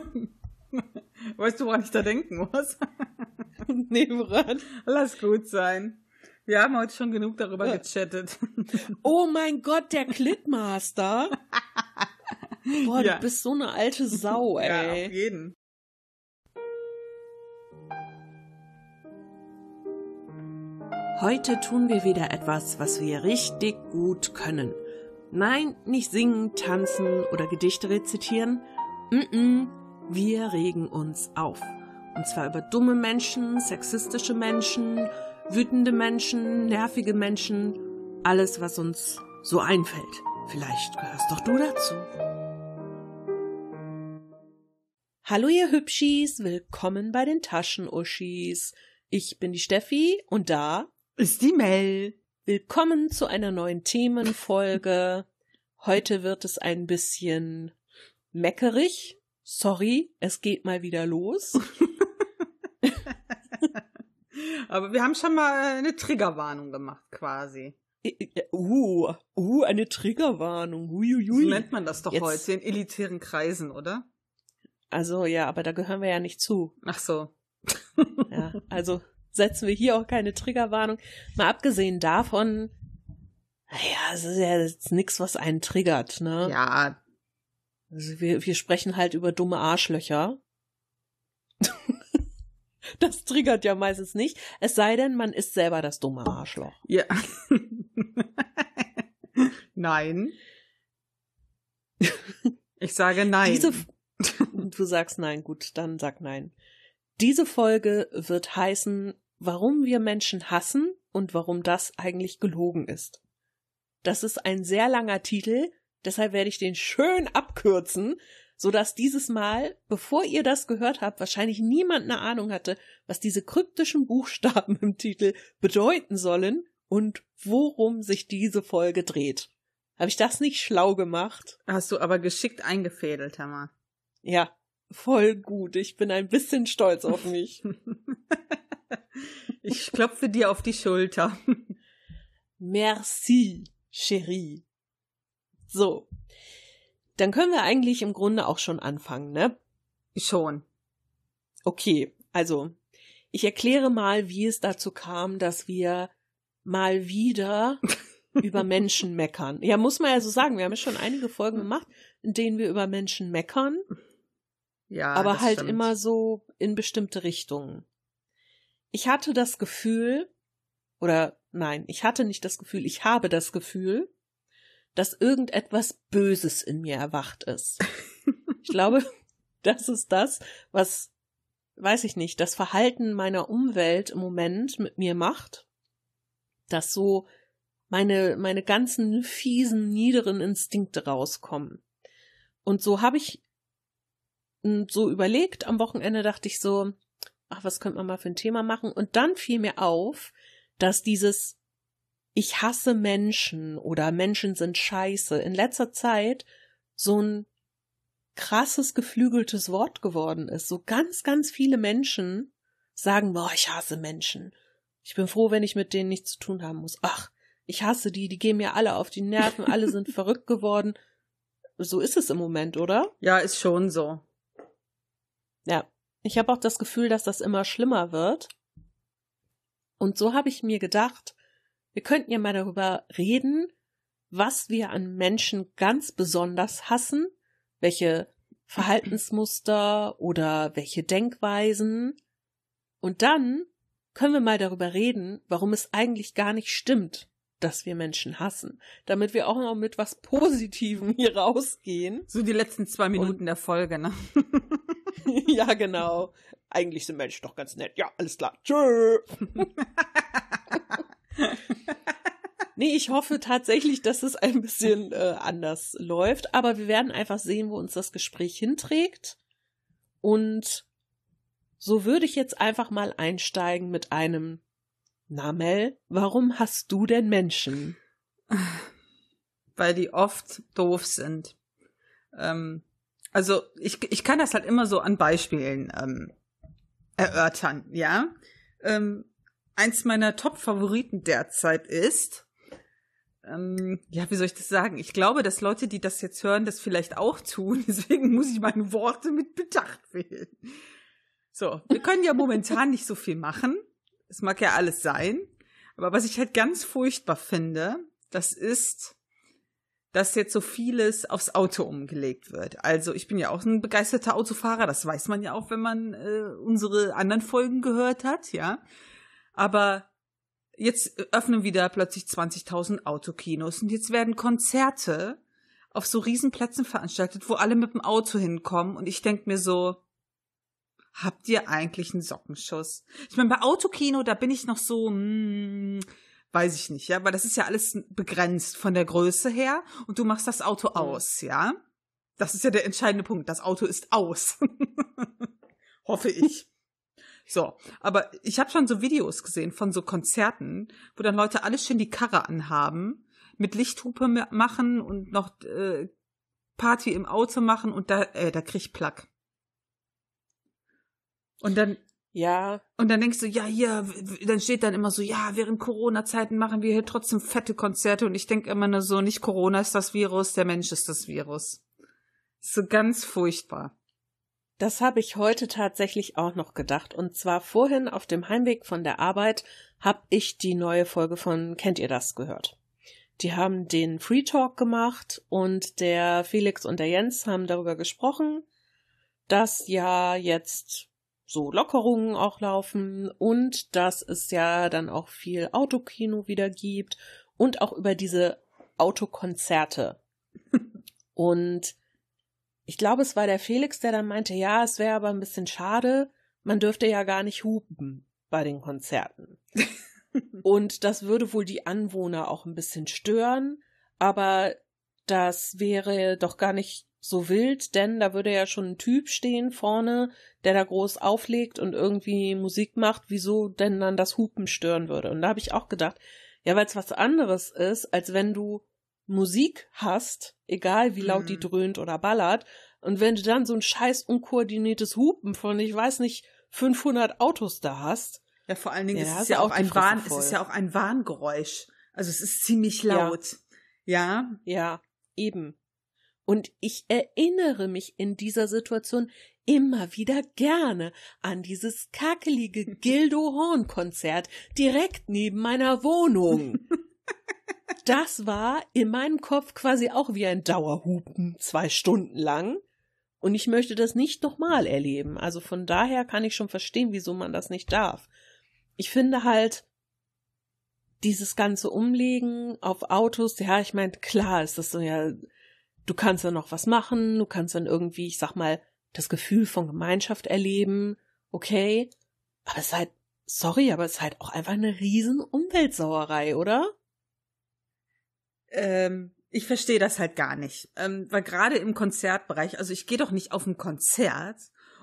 Weißt du, woran ich da denken muss? nee, woran? Lass gut sein. Wir haben heute schon genug darüber ja. gechattet. Oh mein Gott, der Clipmaster. Boah, ja. du bist so eine alte Sau, ey. Ja, auf jeden. Heute tun wir wieder etwas, was wir richtig gut können. Nein, nicht singen, tanzen oder Gedichte rezitieren. Mm -mm, wir regen uns auf. Und zwar über dumme Menschen, sexistische Menschen, wütende Menschen, nervige Menschen, alles, was uns so einfällt. Vielleicht gehörst doch du dazu. Hallo ihr Hübschis, willkommen bei den Taschenuschis. Ich bin die Steffi und da ist die Mel. Willkommen zu einer neuen Themenfolge. Heute wird es ein bisschen meckerig. Sorry, es geht mal wieder los. Aber wir haben schon mal eine Triggerwarnung gemacht, quasi. Uh, uh, eine Triggerwarnung. Uiuiui. So nennt man das doch Jetzt. heute in elitären Kreisen, oder? Also ja, aber da gehören wir ja nicht zu. Ach so. ja, also setzen wir hier auch keine Triggerwarnung. Mal abgesehen davon, naja, es ist ja jetzt nichts, was einen triggert, ne? Ja. Also wir, wir sprechen halt über dumme Arschlöcher. das triggert ja meistens nicht. Es sei denn, man ist selber das dumme Arschloch. Ja. nein. Ich sage nein. Diese, du sagst nein, gut, dann sag nein. Diese Folge wird heißen, warum wir Menschen hassen und warum das eigentlich gelogen ist. Das ist ein sehr langer Titel, deshalb werde ich den schön abkürzen, so dass dieses Mal, bevor ihr das gehört habt, wahrscheinlich niemand eine Ahnung hatte, was diese kryptischen Buchstaben im Titel bedeuten sollen und worum sich diese Folge dreht. Habe ich das nicht schlau gemacht? Hast du aber geschickt eingefädelt, Hammer. Ja, voll gut. Ich bin ein bisschen stolz auf mich. ich klopfe dir auf die Schulter. Merci, Cherie. So. Dann können wir eigentlich im Grunde auch schon anfangen, ne? Schon. Okay, also ich erkläre mal, wie es dazu kam, dass wir mal wieder über Menschen meckern. Ja, muss man ja so sagen. Wir haben ja schon einige Folgen gemacht, in denen wir über Menschen meckern. Ja. Aber halt stimmt. immer so in bestimmte Richtungen. Ich hatte das Gefühl, oder nein, ich hatte nicht das Gefühl, ich habe das Gefühl, dass irgendetwas Böses in mir erwacht ist. Ich glaube, das ist das, was, weiß ich nicht, das Verhalten meiner Umwelt im Moment mit mir macht, dass so meine, meine ganzen fiesen, niederen Instinkte rauskommen. Und so habe ich so überlegt, am Wochenende dachte ich so, ach, was könnte man mal für ein Thema machen? Und dann fiel mir auf, dass dieses ich hasse Menschen oder Menschen sind scheiße in letzter Zeit so ein krasses geflügeltes Wort geworden ist. So ganz, ganz viele Menschen sagen, boah, ich hasse Menschen. Ich bin froh, wenn ich mit denen nichts zu tun haben muss. Ach, ich hasse die, die gehen mir alle auf die Nerven, alle sind verrückt geworden. So ist es im Moment, oder? Ja, ist schon so. Ja, ich habe auch das Gefühl, dass das immer schlimmer wird. Und so habe ich mir gedacht, wir könnten ja mal darüber reden, was wir an Menschen ganz besonders hassen, welche Verhaltensmuster oder welche Denkweisen. Und dann können wir mal darüber reden, warum es eigentlich gar nicht stimmt, dass wir Menschen hassen, damit wir auch noch mit was Positivem hier rausgehen. So die letzten zwei Minuten Und, der Folge, ne? ja, genau. Eigentlich sind Menschen doch ganz nett. Ja, alles klar. Tschö. nee, ich hoffe tatsächlich, dass es ein bisschen äh, anders läuft. Aber wir werden einfach sehen, wo uns das Gespräch hinträgt. Und so würde ich jetzt einfach mal einsteigen mit einem Na Mel, warum hast du denn Menschen? Weil die oft doof sind. Ähm, also ich, ich kann das halt immer so an Beispielen ähm, erörtern, ja. Ähm, eins meiner Top-Favoriten derzeit ist ähm, ja, wie soll ich das sagen? Ich glaube, dass Leute, die das jetzt hören, das vielleicht auch tun. Deswegen muss ich meine Worte mit Bedacht wählen. So, wir können ja momentan nicht so viel machen. Es mag ja alles sein. Aber was ich halt ganz furchtbar finde, das ist, dass jetzt so vieles aufs Auto umgelegt wird. Also ich bin ja auch ein begeisterter Autofahrer, das weiß man ja auch, wenn man äh, unsere anderen Folgen gehört hat, ja. Aber jetzt öffnen wieder plötzlich 20.000 Autokinos und jetzt werden Konzerte auf so Riesenplätzen veranstaltet, wo alle mit dem Auto hinkommen und ich denk mir so, habt ihr eigentlich einen Sockenschuss? Ich meine, bei Autokino, da bin ich noch so, hm, weiß ich nicht, ja, weil das ist ja alles begrenzt von der Größe her und du machst das Auto aus, ja. Das ist ja der entscheidende Punkt. Das Auto ist aus. Hoffe ich. So, aber ich habe schon so Videos gesehen von so Konzerten, wo dann Leute alles schön die Karre anhaben, mit Lichthupe machen und noch äh, Party im Auto machen und da, äh, da krieg ich Plack. Und dann ja. Und dann denkst du, ja, hier, dann steht dann immer so, ja, während Corona-Zeiten machen wir hier trotzdem fette Konzerte. Und ich denke immer nur so, nicht Corona ist das Virus, der Mensch ist das Virus. So ganz furchtbar. Das habe ich heute tatsächlich auch noch gedacht. Und zwar vorhin auf dem Heimweg von der Arbeit habe ich die neue Folge von Kennt ihr das gehört? Die haben den Free Talk gemacht und der Felix und der Jens haben darüber gesprochen, dass ja jetzt so Lockerungen auch laufen und dass es ja dann auch viel Autokino wieder gibt und auch über diese Autokonzerte. und ich glaube, es war der Felix, der dann meinte, ja, es wäre aber ein bisschen schade, man dürfte ja gar nicht hupen bei den Konzerten. und das würde wohl die Anwohner auch ein bisschen stören, aber das wäre doch gar nicht so wild, denn da würde ja schon ein Typ stehen vorne, der da groß auflegt und irgendwie Musik macht, wieso denn dann das Hupen stören würde. Und da habe ich auch gedacht, ja, weil es was anderes ist, als wenn du Musik hast, egal wie laut mhm. die dröhnt oder ballert, und wenn du dann so ein scheiß unkoordiniertes Hupen von, ich weiß nicht, 500 Autos da hast. Ja, vor allen Dingen, ja, es ist ja auch ein Warn, es ist ja auch ein Warngeräusch. Also es ist ziemlich laut. Ja. Ja, ja eben. Und ich erinnere mich in dieser Situation immer wieder gerne an dieses kakelige Gildo Horn Konzert direkt neben meiner Wohnung. Das war in meinem Kopf quasi auch wie ein Dauerhupen, zwei Stunden lang. Und ich möchte das nicht nochmal erleben. Also von daher kann ich schon verstehen, wieso man das nicht darf. Ich finde halt, dieses ganze Umlegen auf Autos, ja, ich meine, klar ist das so ja du kannst dann noch was machen, du kannst dann irgendwie, ich sag mal, das Gefühl von Gemeinschaft erleben, okay, aber es ist halt, sorry, aber es ist halt auch einfach eine riesen Umweltsauerei, oder? Ähm, ich verstehe das halt gar nicht. Ähm, weil gerade im Konzertbereich, also ich gehe doch nicht auf ein Konzert,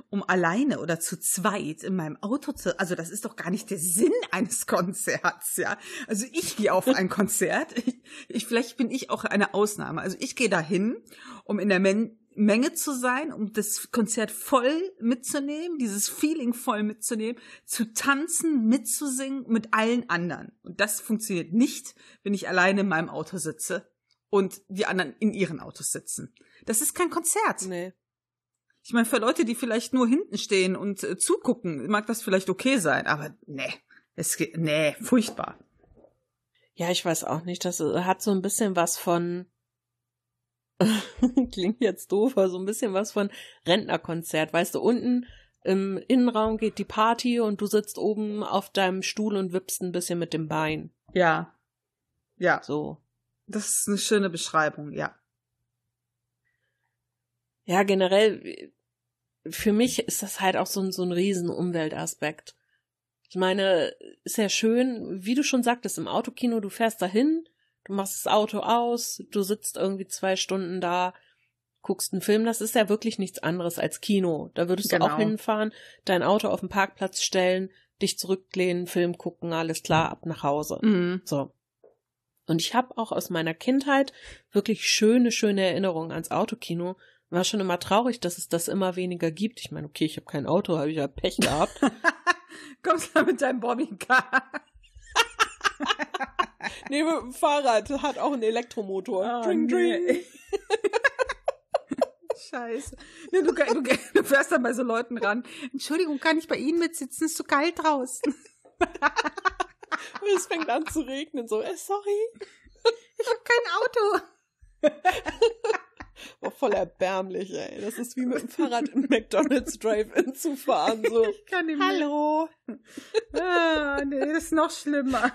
um alleine oder zu zweit in meinem Auto zu, also das ist doch gar nicht der Sinn eines Konzerts, ja. Also ich gehe auf ein Konzert, ich, ich, vielleicht bin ich auch eine Ausnahme. Also ich gehe dahin, um in der Men Menge zu sein, um das Konzert voll mitzunehmen, dieses Feeling voll mitzunehmen, zu tanzen, mitzusingen mit allen anderen. Und das funktioniert nicht, wenn ich alleine in meinem Auto sitze und die anderen in ihren Autos sitzen. Das ist kein Konzert. Nee. Ich meine, für Leute, die vielleicht nur hinten stehen und äh, zugucken, mag das vielleicht okay sein, aber nee, es geht, nee, furchtbar. Ja, ich weiß auch nicht, das äh, hat so ein bisschen was von, klingt jetzt doof, aber so ein bisschen was von Rentnerkonzert. Weißt du, unten im Innenraum geht die Party und du sitzt oben auf deinem Stuhl und wippst ein bisschen mit dem Bein. Ja. Ja. So. Das ist eine schöne Beschreibung, ja ja, generell, für mich ist das halt auch so ein, so ein riesen Umweltaspekt. Ich meine, ist ja schön, wie du schon sagtest, im Autokino, du fährst dahin, du machst das Auto aus, du sitzt irgendwie zwei Stunden da, guckst einen Film, das ist ja wirklich nichts anderes als Kino. Da würdest genau. du auch hinfahren, dein Auto auf den Parkplatz stellen, dich zurücklehnen, Film gucken, alles klar, ab nach Hause. Mhm. So. Und ich habe auch aus meiner Kindheit wirklich schöne, schöne Erinnerungen ans Autokino, war schon immer traurig, dass es das immer weniger gibt. Ich meine, okay, ich habe kein Auto, habe ich ja Pech gehabt. Kommst du mit deinem Bobbycar? nee, Fahrrad hat auch einen Elektromotor. Oh, dring, dring. nee. Scheiße. Nee, du, du, du fährst dann bei so Leuten ran. Entschuldigung, kann ich bei Ihnen mitsitzen? Ist so kalt draußen. Und es fängt an zu regnen. So, äh, sorry. Ich habe kein Auto. War voll erbärmlich, ey. Das ist wie mit dem Fahrrad im McDonalds Drive-In zu fahren. So, Ich kann nicht mehr. hallo. Ah, nee, das ist noch schlimmer.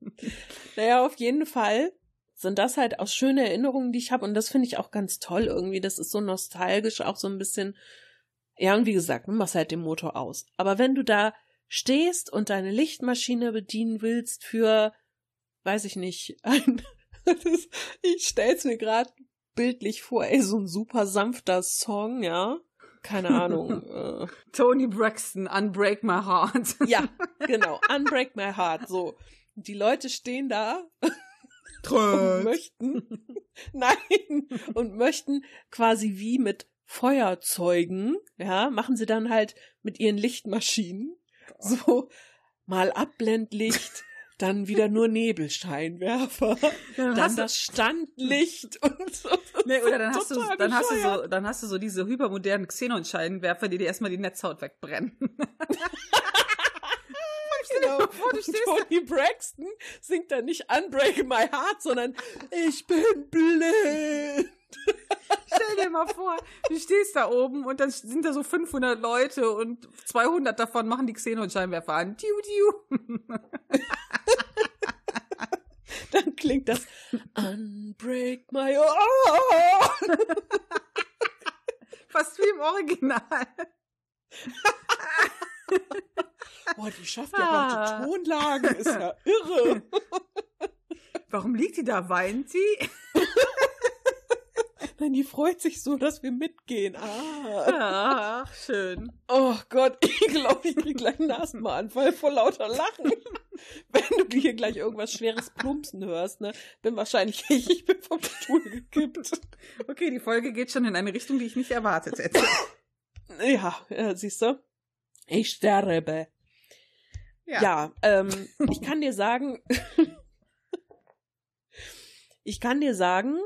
Naja, auf jeden Fall sind das halt auch schöne Erinnerungen, die ich habe. Und das finde ich auch ganz toll irgendwie. Das ist so nostalgisch, auch so ein bisschen. Ja, und wie gesagt, du machst halt den Motor aus. Aber wenn du da stehst und deine Lichtmaschine bedienen willst für, weiß ich nicht, ein. Das, ich stell's mir gerade bildlich vor, ey, so ein super sanfter Song, ja. Keine Ahnung. äh, Tony Braxton, Unbreak My Heart. ja, genau. Unbreak My Heart. So. Die Leute stehen da und möchten, nein, und möchten quasi wie mit Feuerzeugen, ja, machen sie dann halt mit ihren Lichtmaschinen so mal Abblendlicht, dann wieder nur Nebelscheinwerfer, Dann dann das Standlicht und so. Nee, oder dann hast du, dann hast du bescheuert. so, dann hast du so diese hypermodernen Xenon-Scheinwerfer, die dir erstmal die Netzhaut wegbrennen. Genau. vor, du Tony Braxton singt dann nicht Unbreak My Heart, sondern ich bin blind. Stell dir mal vor, du stehst da oben und dann sind da so 500 Leute und 200 davon machen die Xenon-Scheinwerfer an. Tiu, tiu. Dann klingt das Unbreak My Heart. Fast wie im Original. Boah, die schafft ja Ah. Tonlagen, ist ja irre. Warum liegt die da? Weint sie? Nein, die freut sich so, dass wir mitgehen. Ah. Ach, schön. Oh Gott, ich glaube, ich krieg gleich einen Asthmaanfall vor lauter Lachen. Wenn du hier gleich irgendwas schweres Plumpsen hörst, ne? Bin wahrscheinlich ich, ich bin vom Stuhl gekippt. Okay, die Folge geht schon in eine Richtung, die ich nicht erwartet hätte. Ja, ja siehst du? Ich sterbe. Ja, ähm, ich kann dir sagen, ich kann dir sagen,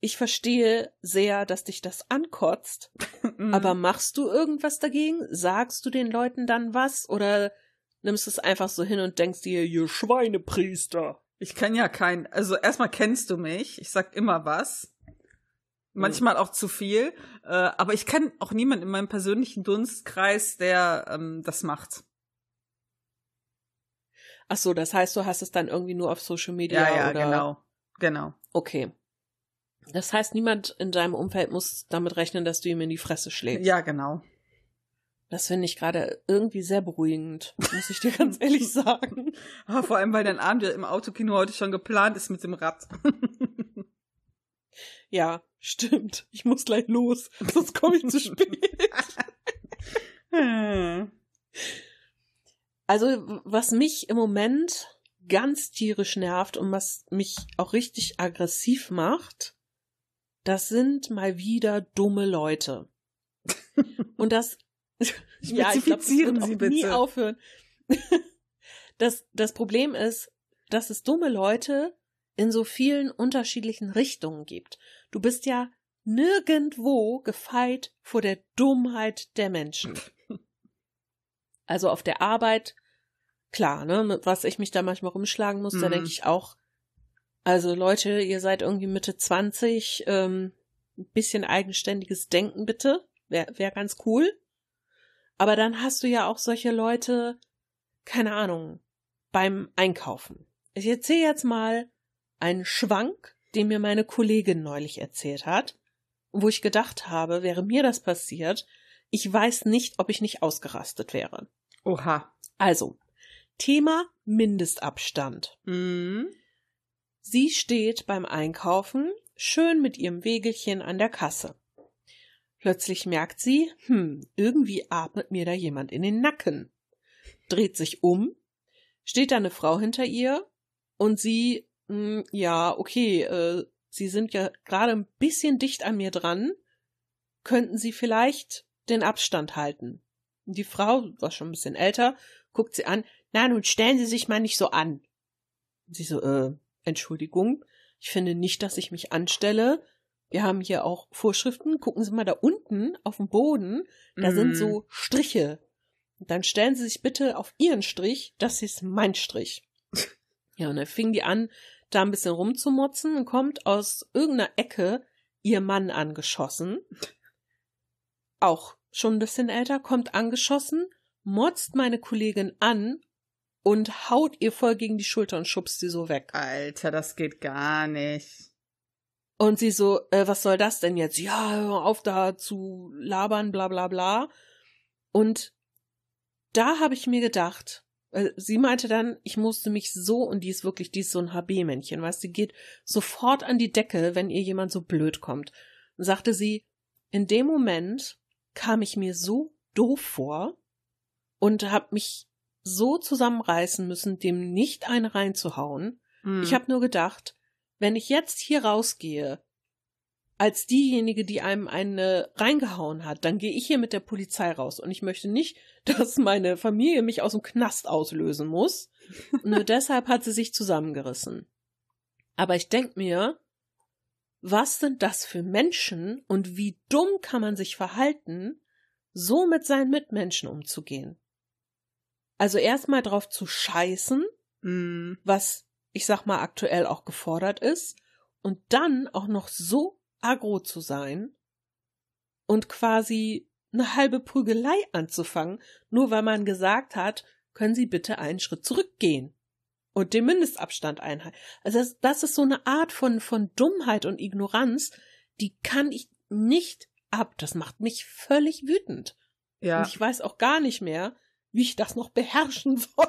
ich verstehe sehr, dass dich das ankotzt, Mhm. aber machst du irgendwas dagegen? Sagst du den Leuten dann was oder nimmst es einfach so hin und denkst dir, ihr Schweinepriester? Ich kann ja kein, also erstmal kennst du mich, ich sag immer was. Manchmal auch zu viel, äh, aber ich kenne auch niemanden in meinem persönlichen Dunstkreis, der ähm, das macht. Ach so, das heißt, du hast es dann irgendwie nur auf Social Media Ja, ja, oder genau. Genau. Okay. Das heißt, niemand in deinem Umfeld muss damit rechnen, dass du ihm in die Fresse schlägst. Ja, genau. Das finde ich gerade irgendwie sehr beruhigend, muss ich dir ganz ehrlich sagen. Ah, vor allem, weil dein Abend ja im Autokino heute schon geplant ist mit dem Rad. Ja, stimmt. Ich muss gleich los, sonst komme ich zu spät. Also, was mich im Moment ganz tierisch nervt und was mich auch richtig aggressiv macht, das sind mal wieder dumme Leute. Und das, ja, ich glaube, das Spezifizieren wird Sie nie bitte. aufhören. Das, das Problem ist, dass es dumme Leute in so vielen unterschiedlichen Richtungen gibt. Du bist ja nirgendwo gefeit vor der Dummheit der Menschen. Also auf der Arbeit, klar, ne, mit was ich mich da manchmal rumschlagen muss, da Mhm. denke ich auch, also Leute, ihr seid irgendwie Mitte 20, ähm, ein bisschen eigenständiges Denken bitte, wäre wär ganz cool. Aber dann hast du ja auch solche Leute, keine Ahnung, beim Einkaufen. Ich erzähle jetzt mal einen Schwank, den mir meine Kollegin neulich erzählt hat, wo ich gedacht habe, wäre mir das passiert, ich weiß nicht, ob ich nicht ausgerastet wäre. Oha. Also, Thema Mindestabstand. Mhm. Sie steht beim Einkaufen schön mit ihrem Wägelchen an der Kasse. Plötzlich merkt sie, hm, irgendwie atmet mir da jemand in den Nacken. Dreht sich um, steht da eine Frau hinter ihr und sie, hm, ja, okay, äh, Sie sind ja gerade ein bisschen dicht an mir dran. Könnten Sie vielleicht den Abstand halten? Die Frau, war schon ein bisschen älter, guckt sie an. Na, nun stellen Sie sich mal nicht so an. Sie so, äh, Entschuldigung, ich finde nicht, dass ich mich anstelle. Wir haben hier auch Vorschriften. Gucken Sie mal da unten auf dem Boden. Da Mhm. sind so Striche. Und dann stellen Sie sich bitte auf Ihren Strich. Das ist mein Strich. Ja, und dann fing die an, da ein bisschen rumzumotzen und kommt aus irgendeiner Ecke ihr Mann angeschossen. Auch schon ein bisschen älter, kommt angeschossen, motzt meine Kollegin an und haut ihr voll gegen die Schulter und schubst sie so weg. Alter, das geht gar nicht. Und sie so, äh, was soll das denn jetzt? Ja, hör auf da zu labern, bla bla bla. Und da habe ich mir gedacht, sie meinte dann, ich musste mich so, und die ist wirklich, die ist so ein HB-Männchen, weißt du, die geht sofort an die Decke, wenn ihr jemand so blöd kommt. Und sagte sie, in dem Moment kam ich mir so doof vor und hab mich so zusammenreißen müssen, dem nicht eine reinzuhauen. Hm. Ich habe nur gedacht, wenn ich jetzt hier rausgehe, als diejenige, die einem eine reingehauen hat, dann gehe ich hier mit der Polizei raus. Und ich möchte nicht, dass meine Familie mich aus dem Knast auslösen muss. Nur deshalb hat sie sich zusammengerissen. Aber ich denk mir, was sind das für Menschen und wie dumm kann man sich verhalten, so mit seinen Mitmenschen umzugehen? Also erstmal drauf zu scheißen, Hm. was ich sag mal aktuell auch gefordert ist, und dann auch noch so agro zu sein und quasi eine halbe Prügelei anzufangen, nur weil man gesagt hat, können Sie bitte einen Schritt zurückgehen und den Mindestabstand einhalten. Also das, das ist so eine Art von, von Dummheit und Ignoranz, die kann ich nicht ab. Das macht mich völlig wütend. Ja. Und ich weiß auch gar nicht mehr, wie ich das noch beherrschen soll.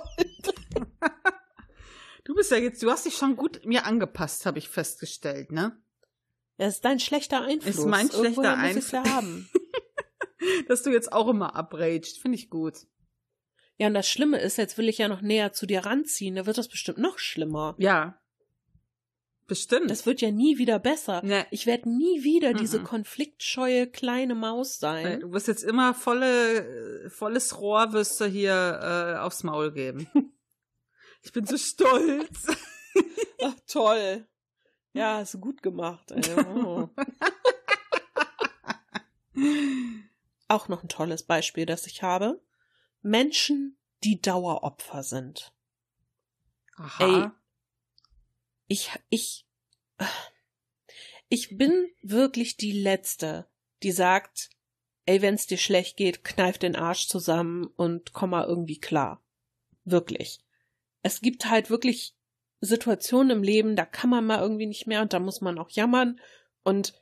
Du bist ja jetzt, du hast dich schon gut mir angepasst, habe ich festgestellt, ne? Das ist dein schlechter Einfluss. Ist mein schlechter ja Einfluss. haben. Dass du jetzt auch immer abraged, finde ich gut. Ja, und das Schlimme ist, jetzt will ich ja noch näher zu dir ranziehen, da wird das bestimmt noch schlimmer. Ja. Bestimmt. Das wird ja nie wieder besser. Ne. Ich werde nie wieder diese Mhm. konfliktscheue kleine Maus sein. Du wirst jetzt immer volle, äh, volles Rohr wirst du hier äh, aufs Maul geben. Ich bin so stolz. Ach, toll. Ja, hast du gut gemacht. Ey. Oh. Auch noch ein tolles Beispiel, das ich habe. Menschen, die Daueropfer sind. Aha. ich, ich, ich bin wirklich die Letzte, die sagt, ey, wenn's dir schlecht geht, kneif den Arsch zusammen und komm mal irgendwie klar. Wirklich. Es gibt halt wirklich Situationen im Leben, da kann man mal irgendwie nicht mehr und da muss man auch jammern und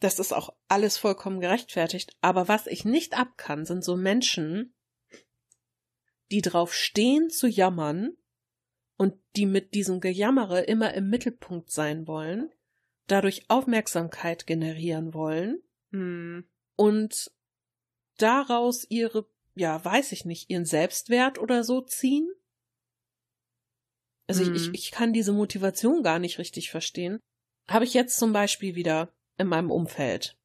das ist auch alles vollkommen gerechtfertigt. Aber was ich nicht ab kann, sind so Menschen, die drauf stehen zu jammern und die mit diesem Gejammere immer im Mittelpunkt sein wollen, dadurch Aufmerksamkeit generieren wollen Hm. und daraus ihre, ja, weiß ich nicht, ihren Selbstwert oder so ziehen. Also ich, Mhm. ich, ich kann diese Motivation gar nicht richtig verstehen. Habe ich jetzt zum Beispiel wieder in meinem Umfeld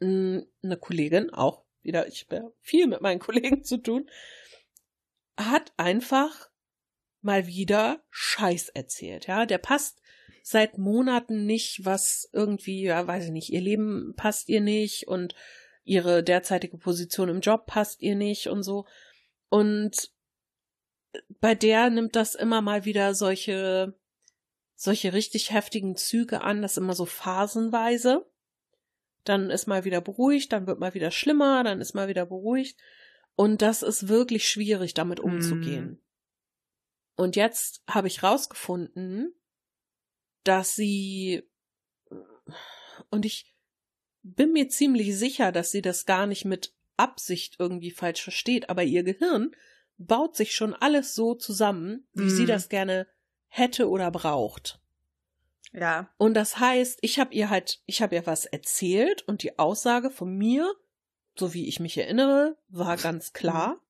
eine Kollegin, auch wieder, ich habe viel mit meinen Kollegen zu tun, hat einfach mal wieder Scheiß erzählt, ja. Der passt seit Monaten nicht, was irgendwie, ja, weiß ich nicht, ihr Leben passt ihr nicht und ihre derzeitige Position im Job passt ihr nicht und so. Und bei der nimmt das immer mal wieder solche, solche richtig heftigen Züge an, das immer so phasenweise. Dann ist mal wieder beruhigt, dann wird mal wieder schlimmer, dann ist mal wieder beruhigt. Und das ist wirklich schwierig, damit umzugehen. Und jetzt habe ich rausgefunden, dass sie, und ich bin mir ziemlich sicher, dass sie das gar nicht mit Absicht irgendwie falsch versteht, aber ihr Gehirn baut sich schon alles so zusammen, wie Mhm. sie das gerne hätte oder braucht. Ja. Und das heißt, ich habe ihr halt, ich habe ihr was erzählt und die Aussage von mir, so wie ich mich erinnere, war ganz klar.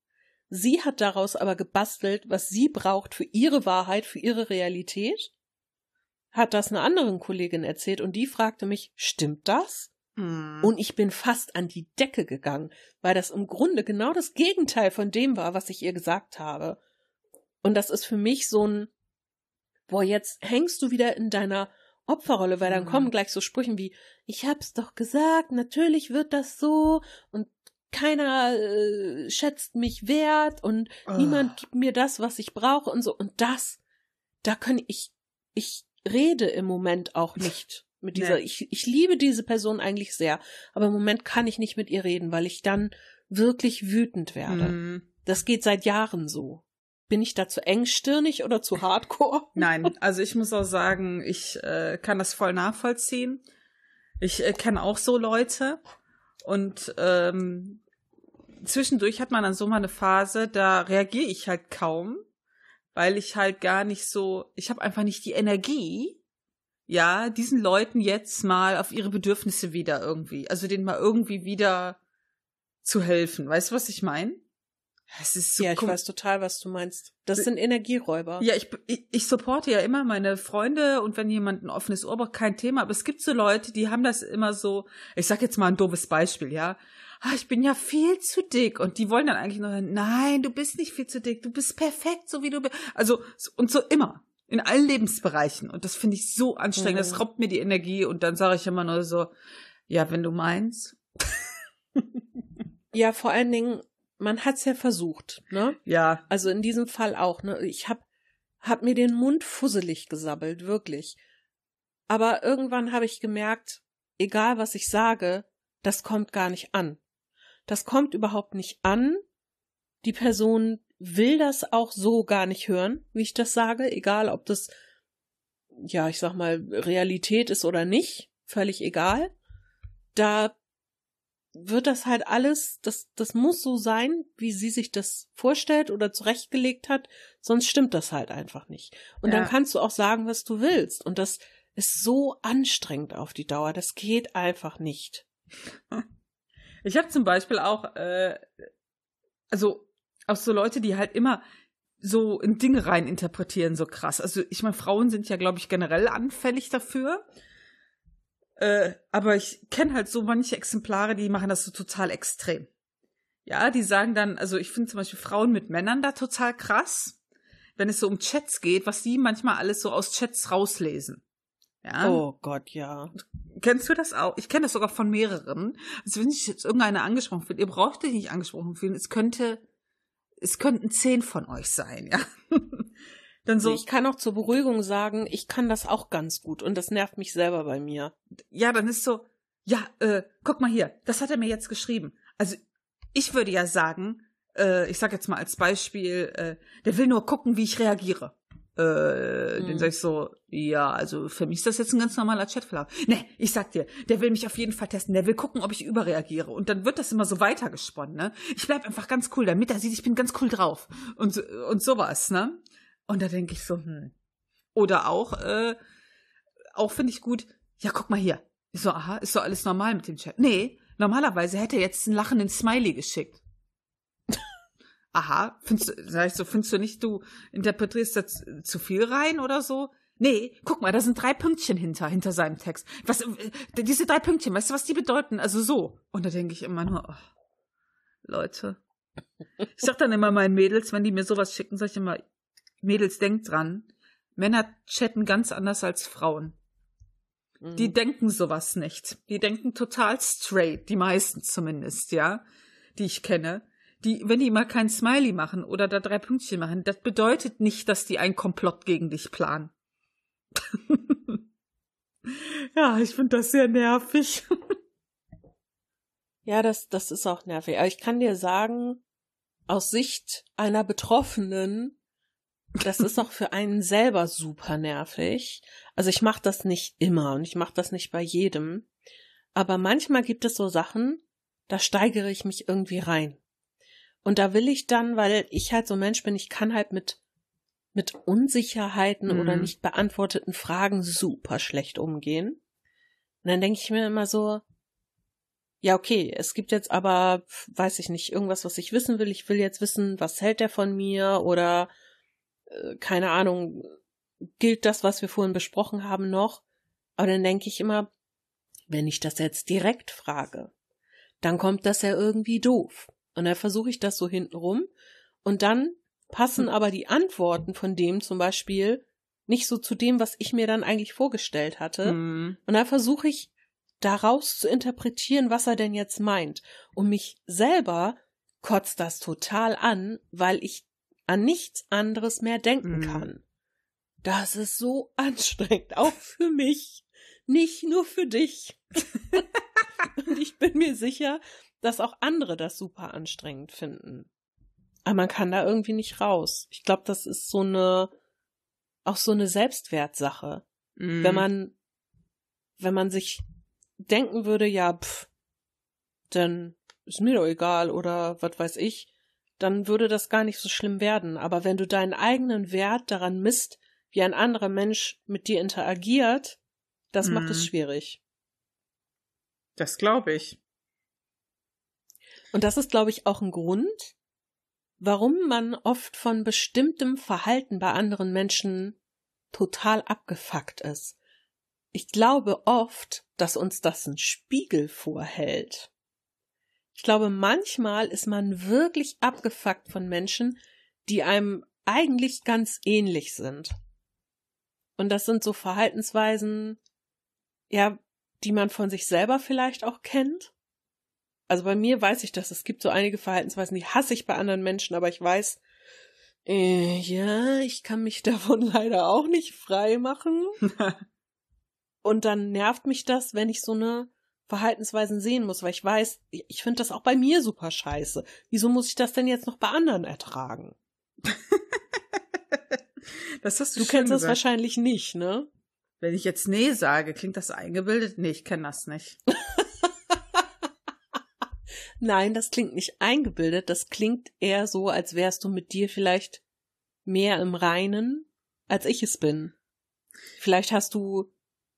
Sie hat daraus aber gebastelt, was sie braucht für ihre Wahrheit, für ihre Realität. Hat das einer anderen Kollegin erzählt und die fragte mich, stimmt das? Hm. Und ich bin fast an die Decke gegangen, weil das im Grunde genau das Gegenteil von dem war, was ich ihr gesagt habe. Und das ist für mich so ein, boah, jetzt hängst du wieder in deiner Opferrolle, weil dann Mhm. kommen gleich so Sprüchen wie, ich hab's doch gesagt, natürlich wird das so und keiner äh, schätzt mich wert und Oh. niemand gibt mir das, was ich brauche und so. Und das, da kann ich, ich rede im Moment auch nicht mit dieser, Nee. ich, ich liebe diese Person eigentlich sehr, aber im Moment kann ich nicht mit ihr reden, weil ich dann wirklich wütend werde. Mhm. Das geht seit Jahren so. Bin ich da zu engstirnig oder zu hardcore? Nein, also ich muss auch sagen, ich äh, kann das voll nachvollziehen. Ich äh, kenne auch so Leute und ähm, zwischendurch hat man dann so mal eine Phase, da reagiere ich halt kaum, weil ich halt gar nicht so, ich habe einfach nicht die Energie, ja, diesen Leuten jetzt mal auf ihre Bedürfnisse wieder irgendwie, also denen mal irgendwie wieder zu helfen. Weißt du, was ich meine? Es ist so ja, ich weiß total, was du meinst. Das sind Energieräuber. ja, ich, ich, ich supporte ja immer meine Freunde und wenn jemand ein offenes Ohr braucht, kein Thema. Aber es gibt so Leute, die haben das immer so, ich sag jetzt mal ein doofes Beispiel, ja. Ah, ich bin ja viel zu dick. Und die wollen dann eigentlich nur, nein, du bist nicht viel zu dick, du bist perfekt, so wie du bist. Also, so- und so immer. In allen Lebensbereichen. Und das finde ich so anstrengend. Das Mhm. raubt mir die Energie. Und dann sage ich immer nur so, ja, wenn du meinst. Ja, vor allen Dingen, man hat's ja versucht, ne? Ja, Also in diesem Fall auch, ne? Ich hab, hab mir den Mund fusselig gesabbelt, wirklich. Aber irgendwann habe ich gemerkt, egal was ich sage, das kommt gar nicht an. Das kommt überhaupt nicht an. Die Person will das auch so gar nicht hören, wie ich das sage, egal ob das, ja, ich sag mal, Realität ist oder nicht, völlig egal. Da wird das halt alles, das, das muss so sein, wie sie sich das vorstellt oder zurechtgelegt hat, sonst stimmt das halt einfach nicht. Und Ja. dann kannst du auch sagen, was du willst. Und das ist so anstrengend auf die Dauer. Das geht einfach nicht. Ich habe zum Beispiel auch, äh, also auch so Leute, die halt immer so in Dinge rein interpretieren, so krass. Also ich meine, Frauen sind ja, glaube ich, generell anfällig dafür. Äh, aber ich kenne halt so manche Exemplare, die machen das so total extrem. Ja, die sagen dann, also ich finde zum Beispiel Frauen mit Männern da total krass, wenn es so um Chats geht, was die manchmal alles so aus Chats rauslesen. Ja. Oh Gott, ja. Kennst du das auch? Ich kenne das sogar von mehreren. Also wenn sich jetzt irgendeiner angesprochen fühlt, ihr braucht euch nicht angesprochen fühlen. Es könnte, es könnten zehn von euch sein, ja. Dann so, Ich kann auch zur Beruhigung sagen, ich kann das auch ganz gut und das nervt mich selber bei mir. ja, dann ist so, ja, äh, guck mal hier, das hat er mir jetzt geschrieben. Also ich würde ja sagen, äh, ich sag jetzt mal als Beispiel, äh, der will nur gucken, wie ich reagiere. Äh, Mhm. Den sag ich so, ja, also für mich ist das jetzt ein ganz normaler Chatverlauf. Nee, ich sag dir, der will mich auf jeden Fall testen, der will gucken, ob ich überreagiere. Und dann wird das immer so weitergesponnen, ne? Ich bleib einfach ganz cool, damit er sieht, ich bin ganz cool drauf. Und, so- und sowas, ne? Und da denke ich so, hm. Oder auch, äh, auch finde ich gut, ja, guck mal hier. Ich so, aha, ist so alles normal mit dem Chat. Nee, normalerweise hätte er jetzt einen lachenden Smiley geschickt. Aha, findest du, sag ich so, findest du nicht, du interpretierst da zu, zu viel rein oder so? Nee, guck mal, da sind drei Pünktchen hinter, hinter seinem Text. Was, äh, diese drei Pünktchen, weißt du, was die bedeuten? Also so. Und da denke ich immer nur, oh, Leute. Ich sag dann immer meinen Mädels, wenn die mir sowas schicken, sag ich immer, Mädels, denkt dran, Männer chatten ganz anders als Frauen. Mhm. Die denken sowas nicht. Die denken total straight, die meisten zumindest, ja, die ich kenne. Die, wenn die mal kein Smiley machen oder da drei Pünktchen machen, das bedeutet nicht, dass die einen Komplott gegen dich planen. ja, ich finde das sehr nervig. Ja, das, das ist auch nervig. Aber ich kann dir sagen, aus Sicht einer Betroffenen, das ist auch für einen selber super nervig. Also ich mache das nicht immer und ich mache das nicht bei jedem. Aber manchmal gibt es so Sachen, da steigere ich mich irgendwie rein. Und da will ich dann, weil ich halt so ein Mensch bin, ich kann halt mit, mit Unsicherheiten Mhm. oder nicht beantworteten Fragen super schlecht umgehen. Und dann denke ich mir immer so, ja, okay, es gibt jetzt aber, weiß ich nicht, irgendwas, was ich wissen will. Ich will jetzt wissen, was hält der von mir oder äh, keine Ahnung, gilt das, was wir vorhin besprochen haben, noch? Aber dann denke ich immer, wenn ich das jetzt direkt frage, dann kommt das ja irgendwie doof. Und dann versuche ich das so hintenrum und dann passen aber die Antworten von dem zum Beispiel nicht so zu dem, was ich mir dann eigentlich vorgestellt hatte. Mhm. Und dann versuche ich daraus zu interpretieren, was er denn jetzt meint. Und mich selber kotzt das total an, weil ich an nichts anderes mehr denken Mhm. kann. Das ist so anstrengend, auch für mich, nicht nur für dich. Und ich bin mir sicher, dass auch andere das super anstrengend finden. Aber man kann da irgendwie nicht raus. Ich glaube, das ist so eine, auch so eine Selbstwertsache. Mhm. Wenn man, wenn man sich denken würde, ja, pff, dann ist mir doch egal oder was weiß ich, dann würde das gar nicht so schlimm werden. Aber wenn du deinen eigenen Wert daran misst, wie ein anderer Mensch mit dir interagiert, das macht es Mhm. schwierig. Das glaube ich. Und das ist, glaube ich, auch ein Grund, warum man oft von bestimmtem Verhalten bei anderen Menschen total abgefuckt ist. Ich glaube oft, dass uns das ein Spiegel vorhält. Ich glaube, manchmal ist man wirklich abgefuckt von Menschen, die einem eigentlich ganz ähnlich sind. Und das sind so Verhaltensweisen, ja, die man von sich selber vielleicht auch kennt. Also bei mir weiß ich das. Es gibt so einige Verhaltensweisen, die hasse ich bei anderen Menschen, aber ich weiß, äh, ja, ich kann mich davon leider auch nicht frei machen. Und dann nervt mich das, wenn ich so eine Verhaltensweisen sehen muss, weil ich weiß, ich, finde das auch bei mir super scheiße. Wieso muss ich das denn jetzt noch bei anderen ertragen? das hast du Du kennst das gesagt. wahrscheinlich nicht, ne? Wenn ich jetzt nee sage, klingt das eingebildet? Nee, ich kenne das nicht. Nein, das klingt nicht eingebildet, das klingt eher so, als wärst du mit dir vielleicht mehr im Reinen, als ich es bin. Vielleicht hast du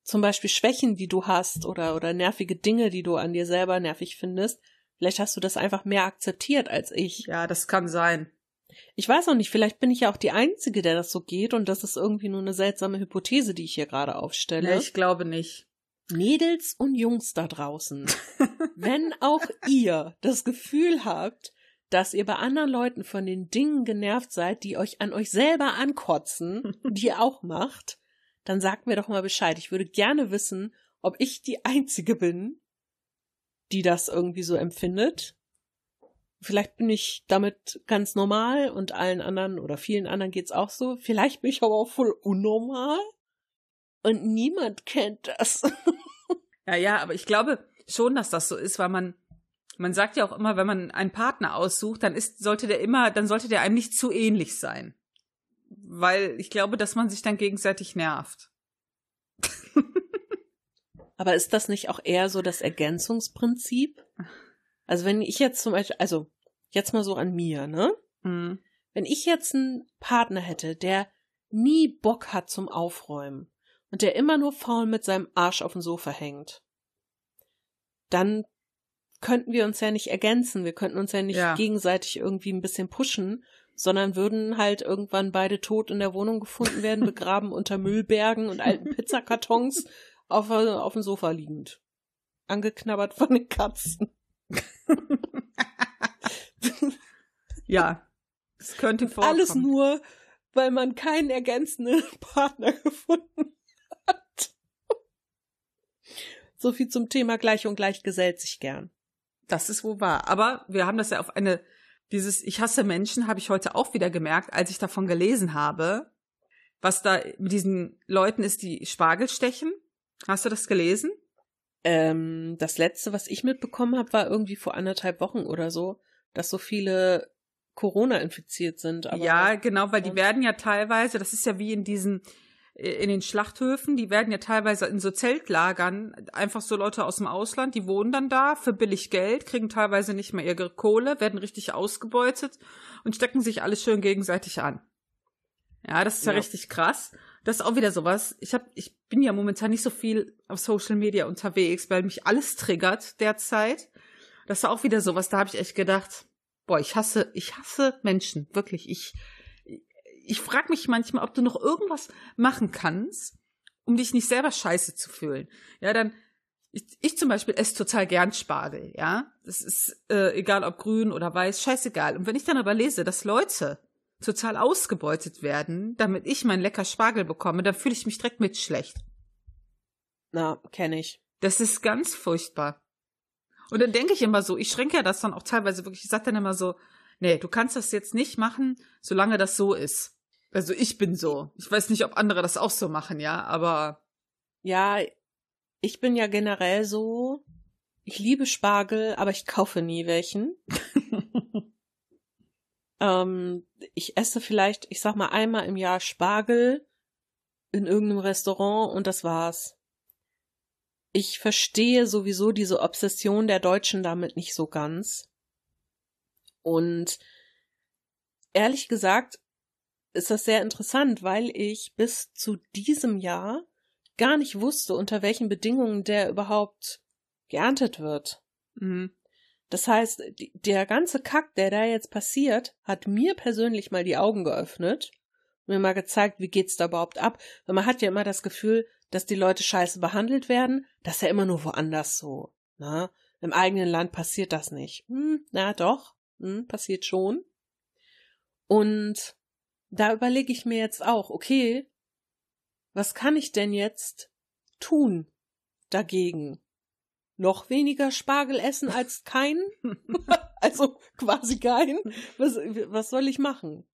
zum Beispiel Schwächen, die du hast, oder, oder nervige Dinge, die du an dir selber nervig findest. Vielleicht hast du das einfach mehr akzeptiert als ich. Ja, das kann sein. Ich weiß auch nicht, vielleicht bin ich ja auch die Einzige, der das so geht, und das ist irgendwie nur eine seltsame Hypothese, die ich hier gerade aufstelle. Nee, ich glaube nicht. Mädels und Jungs da draußen, wenn auch ihr das Gefühl habt, dass ihr bei anderen Leuten von den Dingen genervt seid, die euch an euch selber ankotzen, die ihr auch macht, dann sagt mir doch mal Bescheid. Ich würde gerne wissen, ob ich die Einzige bin, die das irgendwie so empfindet. Vielleicht bin ich damit ganz normal und allen anderen oder vielen anderen geht's auch so. Vielleicht bin ich aber auch voll unnormal. Und niemand kennt das. Ja, ja, aber ich glaube schon, dass das so ist, weil man, man sagt ja auch immer, wenn man einen Partner aussucht, dann ist, sollte der immer, dann sollte der einem nicht zu ähnlich sein. Weil ich glaube, dass man sich dann gegenseitig nervt. Aber ist das nicht auch eher so das Ergänzungsprinzip? Also wenn ich jetzt zum Beispiel, also jetzt mal so an mir, ne? Mhm. Wenn ich jetzt einen Partner hätte, der nie Bock hat zum Aufräumen und der immer nur faul mit seinem Arsch auf dem Sofa hängt, dann könnten wir uns ja nicht ergänzen, wir könnten uns ja nicht Ja. gegenseitig irgendwie ein bisschen pushen, sondern würden halt irgendwann beide tot in der Wohnung gefunden werden, begraben unter Müllbergen und alten Pizzakartons auf, auf dem Sofa liegend. Angeknabbert von den Katzen. Ja, es könnte vorkommen. Alles nur, weil man keinen ergänzenden Partner gefunden hat. So viel zum Thema gleich und gleich gesellt sich gern. Das ist wohl wahr. Aber wir haben das ja auf eine, dieses Ich hasse Menschen habe ich heute auch wieder gemerkt, als ich davon gelesen habe, was da mit diesen Leuten ist, die Spargel stechen. Hast du das gelesen? Ähm, das letzte, was ich mitbekommen habe, war irgendwie vor anderthalb Wochen oder so, dass so viele Corona infiziert sind. Ja, genau, weil die werden ja teilweise, das ist ja wie in diesen, in den Schlachthöfen, die werden ja teilweise in so Zeltlagern, einfach so Leute aus dem Ausland, die wohnen dann da für billig Geld, kriegen teilweise nicht mehr ihre Kohle, werden richtig ausgebeutet und stecken sich alles schön gegenseitig an. Ja, das ist ja, Ja. richtig krass. Das ist auch wieder sowas. Ich hab, ich bin ja momentan nicht so viel auf Social Media unterwegs, weil mich alles triggert derzeit. Das war auch wieder sowas, da habe ich echt gedacht, boah, ich hasse, ich hasse Menschen, wirklich. Ich, ich frage mich manchmal, ob du noch irgendwas machen kannst, um dich nicht selber scheiße zu fühlen. Ja, dann, ich, ich zum Beispiel esse total gern Spargel, ja. Das ist äh, egal ob grün oder weiß, scheißegal. Und wenn ich dann aber lese, dass Leute total ausgebeutet werden, damit ich mein lecker Spargel bekomme, dann fühle ich mich direkt mit schlecht. Na, kenne ich. Das ist ganz furchtbar. Und dann denke ich immer so, ich schränke ja das dann auch teilweise wirklich, ich sage dann immer so, nee, du kannst das jetzt nicht machen, solange das so ist. Also ich bin so. Ich weiß nicht, ob andere das auch so machen, ja, aber. Ja, ich bin ja generell so, ich liebe Spargel, aber ich kaufe nie welchen. ähm, ich esse vielleicht, ich sag mal, einmal im Jahr Spargel in irgendeinem Restaurant und das war's. Ich verstehe sowieso diese Obsession der Deutschen damit nicht so ganz. Und ehrlich gesagt ist das sehr interessant, weil ich bis zu diesem Jahr gar nicht wusste, unter welchen Bedingungen der überhaupt geerntet wird. Mhm. Das heißt, der ganze Kack, der da jetzt passiert, hat mir persönlich mal die Augen geöffnet mir mal gezeigt, wie geht's da überhaupt ab. Weil man hat ja immer das Gefühl, dass die Leute scheiße behandelt werden. Das ist ja immer nur woanders so. Na? Ne? Im eigenen Land passiert das nicht. Hm, na doch, hm, passiert schon. Und da überlege ich mir jetzt auch, okay, was kann ich denn jetzt tun dagegen? Noch weniger Spargel essen als keinen? also quasi keinen? Was, was soll ich machen?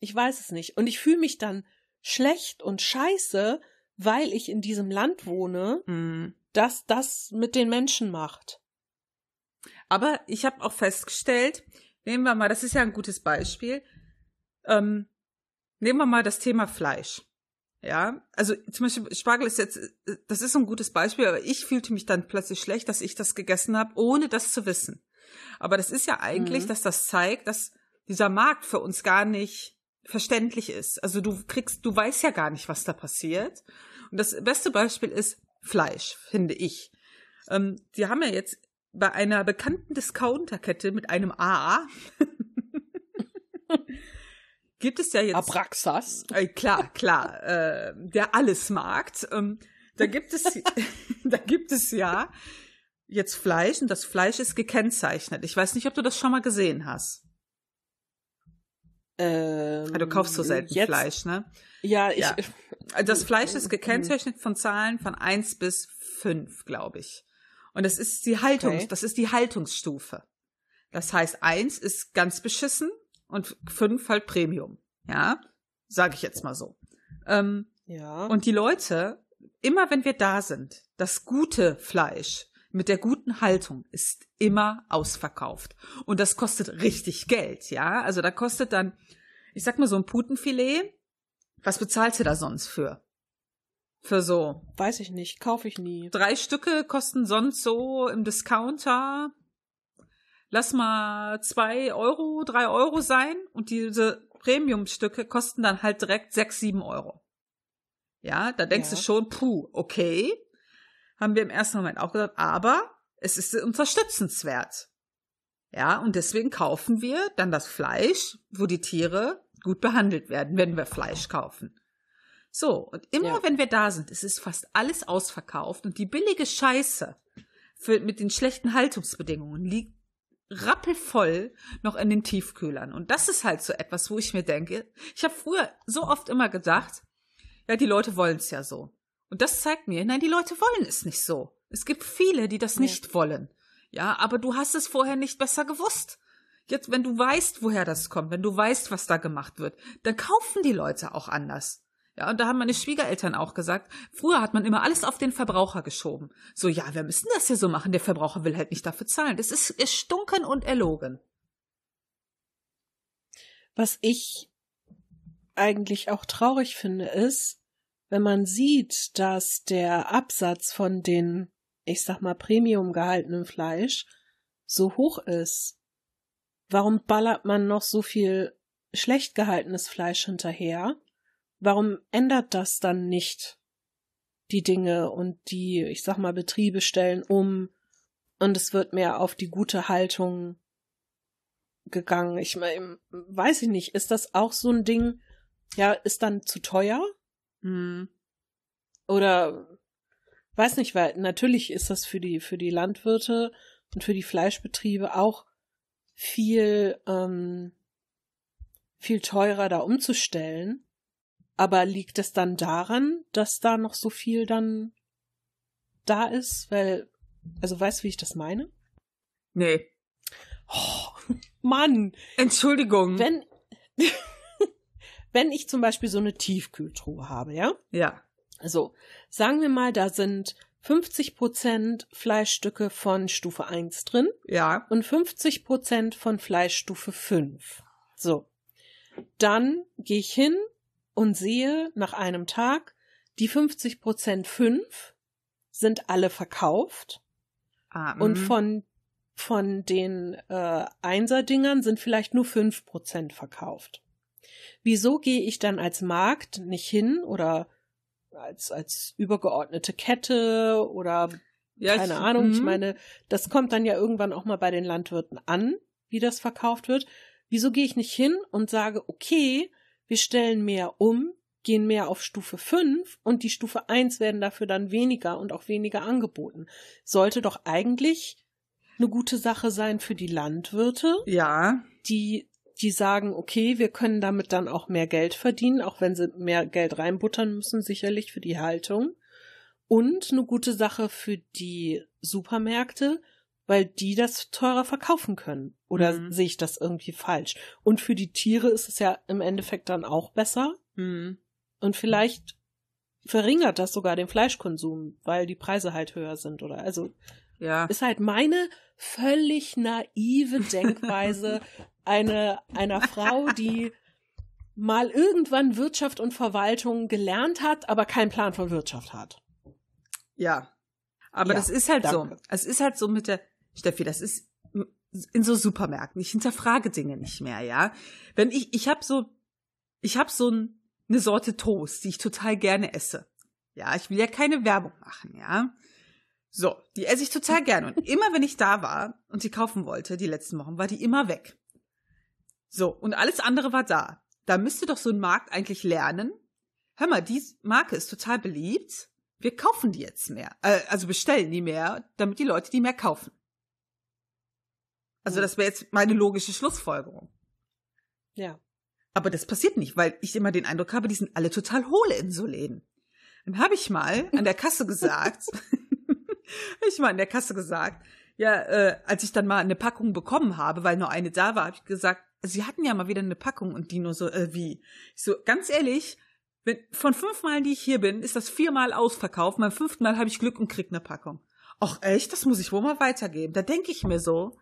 Ich weiß es nicht. Und ich fühle mich dann schlecht und scheiße, weil ich in diesem Land wohne, mm. dass das mit den Menschen macht. Aber ich habe auch festgestellt, nehmen wir mal, das ist ja ein gutes Beispiel, ähm, nehmen wir mal das Thema Fleisch. Ja, also zum Beispiel Spargel ist jetzt, das ist ein gutes Beispiel, aber ich fühlte mich dann plötzlich schlecht, dass ich das gegessen habe, ohne das zu wissen. Aber das ist ja eigentlich, mhm. dass das zeigt, dass dieser Markt für uns gar nicht verständlich ist. Also du kriegst, du weißt ja gar nicht, was da passiert. Und das beste Beispiel ist Fleisch, finde ich. Ähm, die haben ja jetzt bei einer bekannten Discounterkette mit einem A gibt es ja jetzt Abraxas. Äh, klar, klar, äh, der Allesmarkt. Ähm, da gibt es, da gibt es ja jetzt Fleisch und das Fleisch ist gekennzeichnet. Ich weiß nicht, ob du das schon mal gesehen hast. Ähm, du kaufst so selten jetzt, Fleisch, ne? Ja, ich. Ja. Das Fleisch ist gekennzeichnet von Zahlen von eins bis fünf, glaube ich. Und das ist die Haltung, okay. das ist die Haltungsstufe. Das heißt, eins ist ganz beschissen und fünf halt Premium. Ja, sage ich jetzt mal so. Ähm, ja. Und die Leute, immer wenn wir da sind, das gute Fleisch mit der guten Haltung ist immer ausverkauft. Und das kostet richtig Geld, ja. Also da kostet dann, ich sag mal so ein Putenfilet. Was bezahlst du da sonst für? Für so. Weiß ich nicht, kaufe ich nie. Drei Stücke kosten sonst so im Discounter. Lass mal zwei Euro, drei Euro sein und diese Premium-Stücke kosten dann halt direkt sechs, sieben Euro. Ja, da denkst ja. du schon, puh, okay haben wir im ersten Moment auch gesagt, aber es ist unterstützenswert. Ja, und deswegen kaufen wir dann das Fleisch, wo die Tiere gut behandelt werden, wenn wir Fleisch kaufen. So, und immer ja. wenn wir da sind, es ist fast alles ausverkauft und die billige Scheiße für, mit den schlechten Haltungsbedingungen liegt rappelvoll noch in den Tiefkühlern. Und das ist halt so etwas, wo ich mir denke, ich habe früher so oft immer gedacht, ja, die Leute wollen es ja so. Und das zeigt mir, nein, die Leute wollen es nicht so. Es gibt viele, die das nicht wollen. Ja, aber du hast es vorher nicht besser gewusst. Jetzt, wenn du weißt, woher das kommt, wenn du weißt, was da gemacht wird, dann kaufen die Leute auch anders. Ja, und da haben meine Schwiegereltern auch gesagt, früher hat man immer alles auf den Verbraucher geschoben. So, ja, wir müssen das ja so machen, der Verbraucher will halt nicht dafür zahlen. Das ist erstunken und erlogen. Was ich eigentlich auch traurig finde, ist, wenn man sieht, dass der Absatz von den, ich sag mal, Premium gehaltenen Fleisch so hoch ist, warum ballert man noch so viel schlecht gehaltenes Fleisch hinterher? Warum ändert das dann nicht die Dinge und die, ich sag mal, Betriebe stellen um und es wird mehr auf die gute Haltung gegangen? Ich meine, weiß ich nicht, ist das auch so ein Ding, ja, ist dann zu teuer? Hm. Oder weiß nicht, weil natürlich ist das für die für die Landwirte und für die Fleischbetriebe auch viel ähm, viel teurer, da umzustellen. Aber liegt es dann daran, dass da noch so viel dann da ist? Weil, also weißt du, wie ich das meine? Nee. Oh, Mann! Entschuldigung. Wenn, wenn ich zum Beispiel so eine Tiefkühltruhe habe, ja? ja. Also, sagen wir mal, da sind 50 Prozent Fleischstücke von Stufe 1 drin Ja. und 50 Prozent von Fleischstufe 5. So. Dann gehe ich hin und sehe nach einem Tag, die 50 Prozent 5 sind alle verkauft Ah, und von, von den äh, Einser-Dingern sind vielleicht nur 5 Prozent verkauft. Wieso gehe ich dann als Markt nicht hin oder als, als übergeordnete Kette oder ja, keine Ahnung. Ich mhm. meine, das kommt dann ja irgendwann auch mal bei den Landwirten an, wie das verkauft wird. Wieso gehe ich nicht hin und sage, okay, wir stellen mehr um, gehen mehr auf Stufe 5 und die Stufe 1 werden dafür dann weniger und auch weniger angeboten. Sollte doch eigentlich eine gute Sache sein für die Landwirte, Ja. die die sagen, okay, wir können damit dann auch mehr Geld verdienen, auch wenn sie mehr Geld reinbuttern müssen, sicherlich für die Haltung. Und eine gute Sache für die Supermärkte, weil die das teurer verkaufen können. Oder Mhm. sehe ich das irgendwie falsch? Und für die Tiere ist es ja im Endeffekt dann auch besser. Mhm. Und vielleicht verringert das sogar den Fleischkonsum, weil die Preise halt höher sind. Oder also Ja. ist halt meine völlig naive Denkweise eine, einer Frau, die mal irgendwann Wirtschaft und Verwaltung gelernt hat, aber keinen Plan von Wirtschaft hat. Ja. Aber Ja, das ist halt danke. so. Es ist halt so mit der, Steffi, das ist in so Supermärkten. Ich hinterfrage Dinge nicht mehr, ja. Wenn ich, ich habe so, ich habe so ein, eine Sorte Toast, die ich total gerne esse. Ja, ich will ja keine Werbung machen, ja. So, die esse ich total gerne. Und immer wenn ich da war und sie kaufen wollte, die letzten Wochen, war die immer weg. So, und alles andere war da. Da müsste doch so ein Markt eigentlich lernen. Hör mal, die Marke ist total beliebt. Wir kaufen die jetzt mehr. Äh, also bestellen die mehr, damit die Leute die mehr kaufen. Also Hm. das wäre jetzt meine logische Schlussfolgerung. Ja. Aber das passiert nicht, weil ich immer den Eindruck habe, die sind alle total hohle in so Läden. Dann habe ich mal an der Kasse gesagt, ich mal an der Kasse gesagt, ja, äh, als ich dann mal eine Packung bekommen habe, weil nur eine da war, habe ich gesagt, sie hatten ja mal wieder eine Packung und die nur so, äh, wie? Ich so, ganz ehrlich, wenn, von fünf Malen, die ich hier bin, ist das viermal ausverkauft. Beim fünften Mal habe ich Glück und krieg eine Packung. Ach echt, das muss ich wohl mal weitergeben. Da denke ich mir so,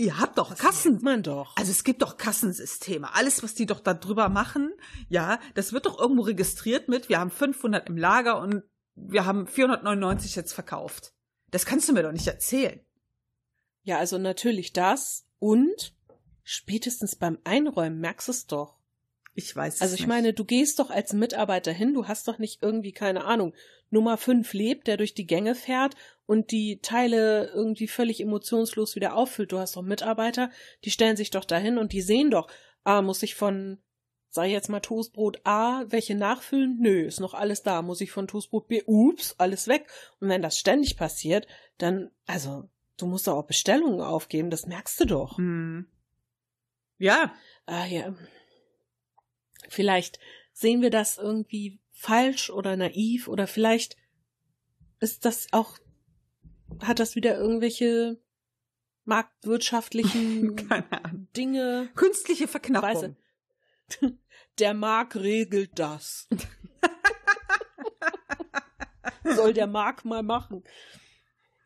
ihr habt doch Kassen. Sieht man doch. Also es gibt doch Kassensysteme. Alles, was die doch da drüber machen, ja, das wird doch irgendwo registriert mit, wir haben 500 im Lager und wir haben 499 jetzt verkauft. Das kannst du mir doch nicht erzählen. Ja, also natürlich das und spätestens beim Einräumen merkst du es doch. Ich weiß es Also ich nicht. meine, du gehst doch als Mitarbeiter hin, du hast doch nicht irgendwie, keine Ahnung, Nummer 5 lebt, der durch die Gänge fährt und die Teile irgendwie völlig emotionslos wieder auffüllt. Du hast doch Mitarbeiter, die stellen sich doch dahin und die sehen doch, ah, muss ich von, sag ich jetzt mal Toastbrot A, welche nachfüllen? Nö, ist noch alles da. Muss ich von Toastbrot B, ups, alles weg. Und wenn das ständig passiert, dann, also, du musst doch auch Bestellungen aufgeben, das merkst du doch. Hm. Ja, Ah ja. Vielleicht sehen wir das irgendwie falsch oder naiv oder vielleicht ist das auch, hat das wieder irgendwelche marktwirtschaftlichen. Dinge. Künstliche Verknappung. Weiße. Der Markt regelt das. Soll der Markt mal machen.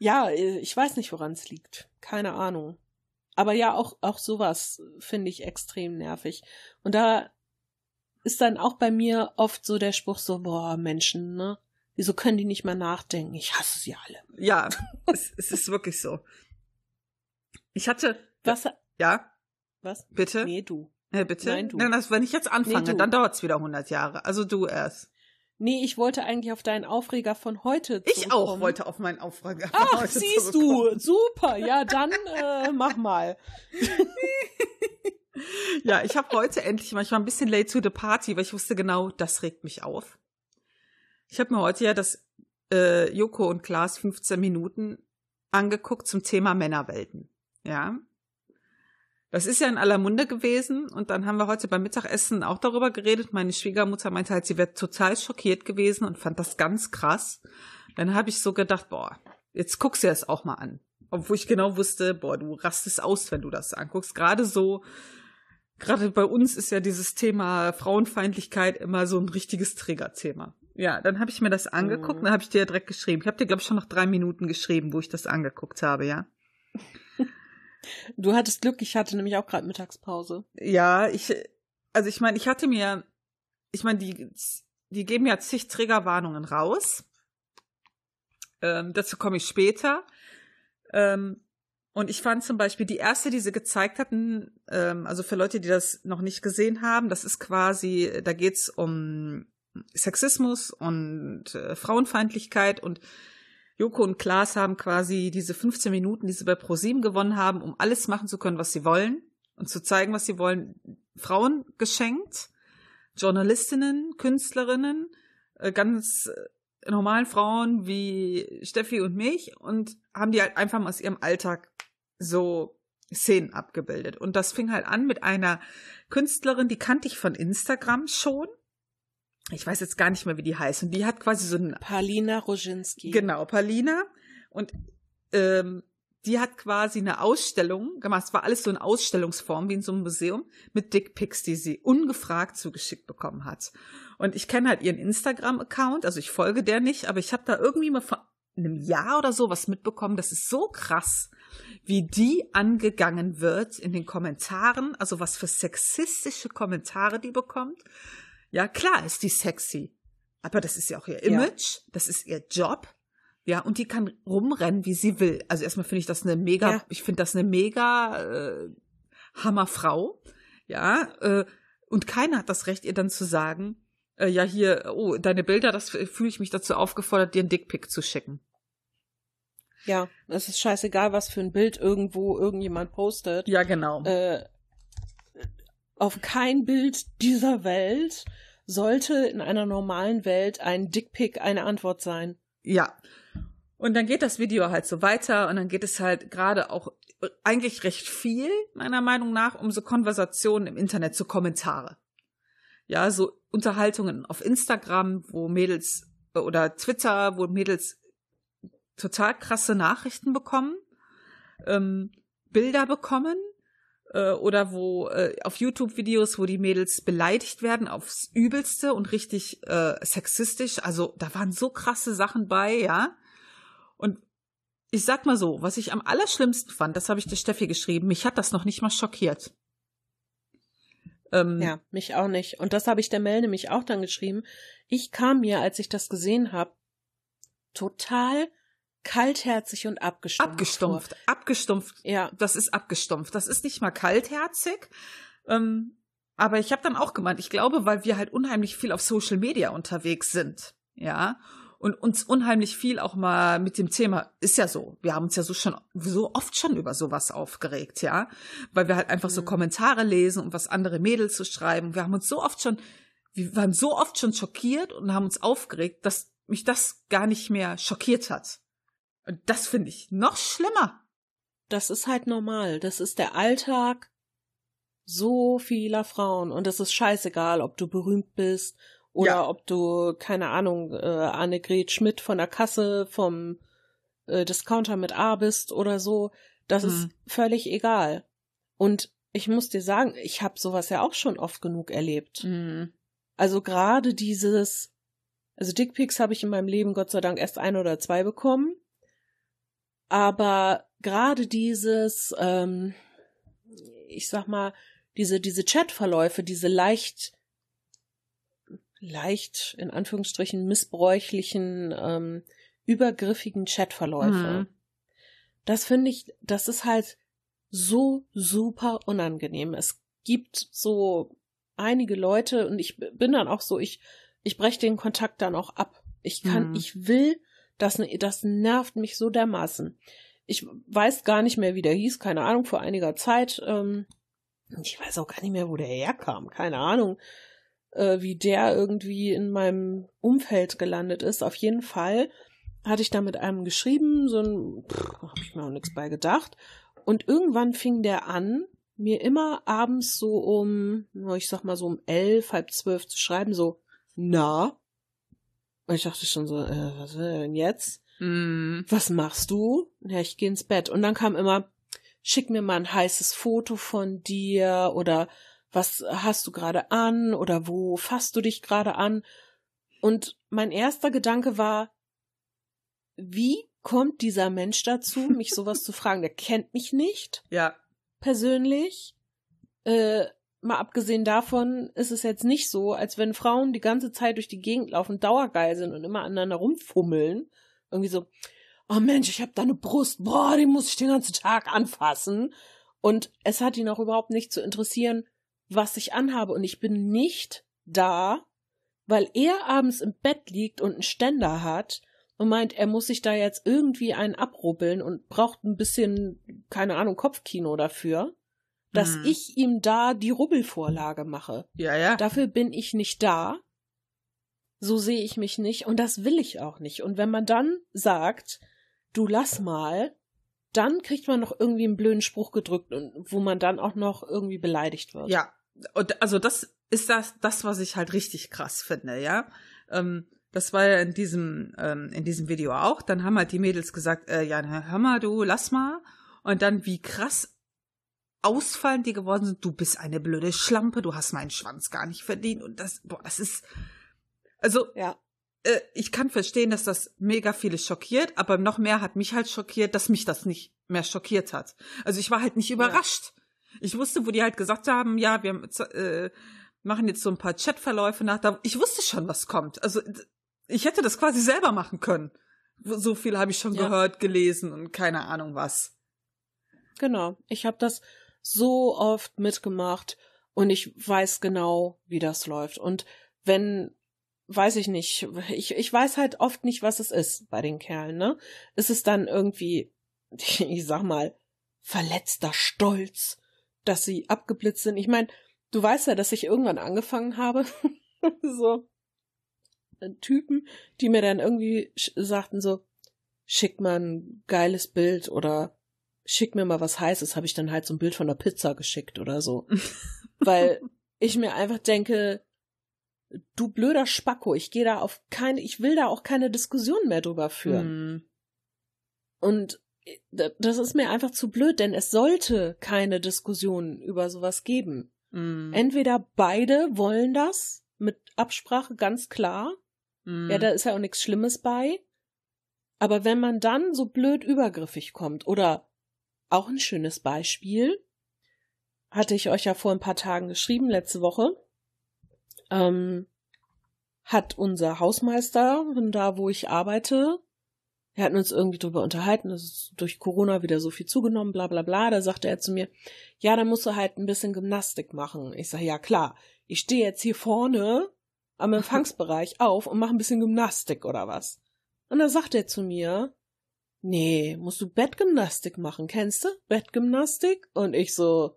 Ja, ich weiß nicht, woran es liegt. Keine Ahnung. Aber ja, auch, auch sowas finde ich extrem nervig. Und da ist dann auch bei mir oft so der Spruch so, boah, Menschen, ne? Wieso können die nicht mal nachdenken? Ich hasse sie alle. Ja, es, es ist wirklich so. Ich hatte, Was? ja, Was? bitte? Nee, du. Äh, bitte? Nein, du. Nein, das, wenn ich jetzt anfange, Nee, dann dauert's wieder 100 Jahre. Also du erst. Nee, ich wollte eigentlich auf deinen Aufreger von heute Ich auch wollte auf meinen Auftrag. Ach, heute siehst du, super. Ja, dann äh, mach mal. Ja, ich habe heute endlich manchmal ein bisschen late to the party, weil ich wusste genau, das regt mich auf. Ich habe mir heute ja das äh, Joko und Klaas 15 Minuten angeguckt zum Thema Männerwelten. Ja. Das ist ja in aller Munde gewesen und dann haben wir heute beim Mittagessen auch darüber geredet. Meine Schwiegermutter meinte halt, sie wäre total schockiert gewesen und fand das ganz krass. Dann habe ich so gedacht, boah, jetzt guckst du das auch mal an. Obwohl ich genau wusste, boah, du rastest aus, wenn du das anguckst. Gerade so, gerade bei uns ist ja dieses Thema Frauenfeindlichkeit immer so ein richtiges Triggerthema. Ja, dann habe ich mir das angeguckt, mhm. dann habe ich dir ja direkt geschrieben. Ich habe dir, glaube ich, schon noch drei Minuten geschrieben, wo ich das angeguckt habe, ja. Du hattest Glück, ich hatte nämlich auch gerade Mittagspause. Ja, ich, also ich meine, ich hatte mir, ich meine, die, die geben ja zig Triggerwarnungen raus. Ähm, dazu komme ich später. Ähm, und ich fand zum Beispiel die erste, die sie gezeigt hatten, ähm, also für Leute, die das noch nicht gesehen haben, das ist quasi, da geht's um Sexismus und äh, Frauenfeindlichkeit und Joko und Klaas haben quasi diese 15 Minuten, die sie bei ProSieben gewonnen haben, um alles machen zu können, was sie wollen und zu zeigen, was sie wollen, Frauen geschenkt, Journalistinnen, Künstlerinnen, äh, ganz äh, normalen Frauen wie Steffi und mich und haben die halt einfach mal aus ihrem Alltag so Szenen abgebildet. Und das fing halt an mit einer Künstlerin, die kannte ich von Instagram schon ich weiß jetzt gar nicht mehr, wie die heißt. Und die hat quasi so ein. Palina Roginski. Genau, Palina. Und ähm, die hat quasi eine Ausstellung gemacht. Es war alles so in Ausstellungsform, wie in so einem Museum, mit Dickpics, die sie ungefragt zugeschickt bekommen hat. Und ich kenne halt ihren Instagram-Account, also ich folge der nicht, aber ich habe da irgendwie mal einem Jahr oder so was mitbekommen. Das ist so krass, wie die angegangen wird in den Kommentaren, also was für sexistische Kommentare die bekommt ja, klar ist die sexy. Aber das ist ja auch ihr Image, ja. das ist ihr Job. Ja, und die kann rumrennen, wie sie will. Also erstmal finde ich das eine mega, ja. ich finde das eine mega äh, Hammerfrau. Ja, äh, und keiner hat das Recht, ihr dann zu sagen, äh, ja, hier, oh, deine Bilder, das fühle ich mich dazu aufgefordert, dir einen Dickpick zu schicken. Ja, es ist scheißegal, was für ein Bild irgendwo irgendjemand postet. Ja, genau. Äh, auf kein Bild dieser Welt sollte in einer normalen Welt ein Dickpick eine Antwort sein. Ja. Und dann geht das Video halt so weiter und dann geht es halt gerade auch eigentlich recht viel, meiner Meinung nach, um so Konversationen im Internet, so Kommentare. Ja, so Unterhaltungen auf Instagram, wo Mädels oder Twitter, wo Mädels total krasse Nachrichten bekommen, ähm, Bilder bekommen, äh, oder wo äh, auf YouTube-Videos, wo die Mädels beleidigt werden aufs Übelste und richtig äh, sexistisch. Also da waren so krasse Sachen bei, ja. Und ich sag mal so, was ich am allerschlimmsten fand, das habe ich der Steffi geschrieben, mich hat das noch nicht mal schockiert. Ähm, ja, mich auch nicht. Und das habe ich der Mel nämlich auch dann geschrieben. Ich kam mir, als ich das gesehen habe, total kaltherzig und abgestumpft. Abgestumpft, vor. abgestumpft. Ja. Das ist abgestumpft. Das ist nicht mal kaltherzig. Ähm, aber ich habe dann auch gemeint, ich glaube, weil wir halt unheimlich viel auf Social Media unterwegs sind, ja, und uns unheimlich viel auch mal mit dem Thema ist ja so. Wir haben uns ja so schon so oft schon über sowas aufgeregt, ja, weil wir halt einfach mhm. so Kommentare lesen und was andere Mädels zu so schreiben. Wir haben uns so oft schon, wir waren so oft schon schockiert und haben uns aufgeregt, dass mich das gar nicht mehr schockiert hat. Und das finde ich noch schlimmer. Das ist halt normal. Das ist der Alltag so vieler Frauen. Und es ist scheißegal, ob du berühmt bist oder ja. ob du, keine Ahnung, äh, Annegret Schmidt von der Kasse vom äh, Discounter mit A bist oder so. Das mhm. ist völlig egal. Und ich muss dir sagen, ich habe sowas ja auch schon oft genug erlebt. Mhm. Also gerade dieses, also Dickpics habe ich in meinem Leben Gott sei Dank erst ein oder zwei bekommen. Aber gerade dieses, ähm, ich sag mal, diese, diese Chatverläufe, diese leicht, leicht, in Anführungsstrichen, missbräuchlichen, ähm, übergriffigen Chatverläufe. Mhm. Das finde ich, das ist halt so super unangenehm. Es gibt so einige Leute und ich bin dann auch so, ich, ich breche den Kontakt dann auch ab. Ich kann, mhm. ich will das, das nervt mich so dermaßen. Ich weiß gar nicht mehr, wie der hieß, keine Ahnung, vor einiger Zeit. Ähm, ich weiß auch gar nicht mehr, wo der herkam, keine Ahnung, äh, wie der irgendwie in meinem Umfeld gelandet ist. Auf jeden Fall hatte ich da mit einem geschrieben, so ein, habe ich mir auch nichts bei gedacht. Und irgendwann fing der an, mir immer abends so um, ich sag mal so um elf, halb zwölf zu schreiben, so, na? Und ich dachte schon so, äh, was will denn jetzt? Mm. Was machst du? Ja, ich gehe ins Bett. Und dann kam immer, schick mir mal ein heißes Foto von dir oder was hast du gerade an oder wo fasst du dich gerade an? Und mein erster Gedanke war, wie kommt dieser Mensch dazu, mich sowas zu fragen? Der kennt mich nicht Ja. persönlich. Äh, mal abgesehen davon ist es jetzt nicht so, als wenn Frauen die ganze Zeit durch die Gegend laufen, dauergeil sind und immer aneinander rumfummeln. Irgendwie so, oh Mensch, ich hab deine Brust, boah, die muss ich den ganzen Tag anfassen. Und es hat ihn auch überhaupt nicht zu interessieren, was ich anhabe. Und ich bin nicht da, weil er abends im Bett liegt und einen Ständer hat und meint, er muss sich da jetzt irgendwie einen abrubbeln und braucht ein bisschen, keine Ahnung, Kopfkino dafür, dass Mhm. ich ihm da die Rubbelvorlage mache. Ja, ja. Dafür bin ich nicht da. So sehe ich mich nicht und das will ich auch nicht. Und wenn man dann sagt, du lass mal, dann kriegt man noch irgendwie einen blöden Spruch gedrückt und wo man dann auch noch irgendwie beleidigt wird. Ja, und also das ist das, das, was ich halt richtig krass finde, ja. Ähm, das war ja in diesem, ähm, in diesem Video auch. Dann haben halt die Mädels gesagt, äh, ja, hör mal, du, lass mal. Und dann, wie krass ausfallend die geworden sind, du bist eine blöde Schlampe, du hast meinen Schwanz gar nicht verdient. Und das, boah, das ist, also, Ja. Äh, ich kann verstehen, dass das mega viele schockiert, aber noch mehr hat mich halt schockiert, dass mich das nicht mehr schockiert hat. Also ich war halt nicht überrascht. Ich wusste, wo die halt gesagt haben, ja, wir äh, machen jetzt so ein paar Chatverläufe nach. Da, ich wusste schon, was kommt. Also ich hätte das quasi selber machen können. So viel habe ich schon Ja. gehört, gelesen und keine Ahnung was. Genau. Ich habe das so oft mitgemacht und ich weiß genau, wie das läuft. Und wenn, weiß ich nicht, ich, ich weiß halt oft nicht, was es ist bei den Kerlen, ne? Ist es dann irgendwie, ich sag mal, verletzter Stolz, dass sie abgeblitzt sind? Ich meine, du weißt ja, dass ich irgendwann angefangen habe, so äh, Typen, die mir dann irgendwie sagten so, schick mal ein geiles Bild oder schick mir mal was Heißes, habe ich dann halt so ein Bild von der Pizza geschickt oder so. Weil ich mir einfach denke, du blöder Spacko, ich gehe da auf keine, ich will da auch keine Diskussion mehr drüber führen. Hm. Und d- das ist mir einfach zu blöd, denn es sollte keine Diskussion über sowas geben. Hm. Entweder beide wollen das mit Absprache ganz klar. Hm. Ja, da ist ja auch nichts Schlimmes bei. Aber wenn man dann so blöd übergriffig kommt oder auch ein schönes Beispiel, hatte ich euch ja vor ein paar Tagen geschrieben, letzte Woche, ähm, hat unser Hausmeister, von da wo ich arbeite, wir hatten uns irgendwie drüber unterhalten, dass es durch Corona wieder so viel zugenommen, bla bla bla. Da sagte er zu mir, ja, da musst du halt ein bisschen Gymnastik machen. Ich sage, ja klar, ich stehe jetzt hier vorne am Empfangsbereich auf und mache ein bisschen Gymnastik oder was. Und da sagt er zu mir, nee, musst du Bettgymnastik machen, kennst du? Bettgymnastik? Und ich so,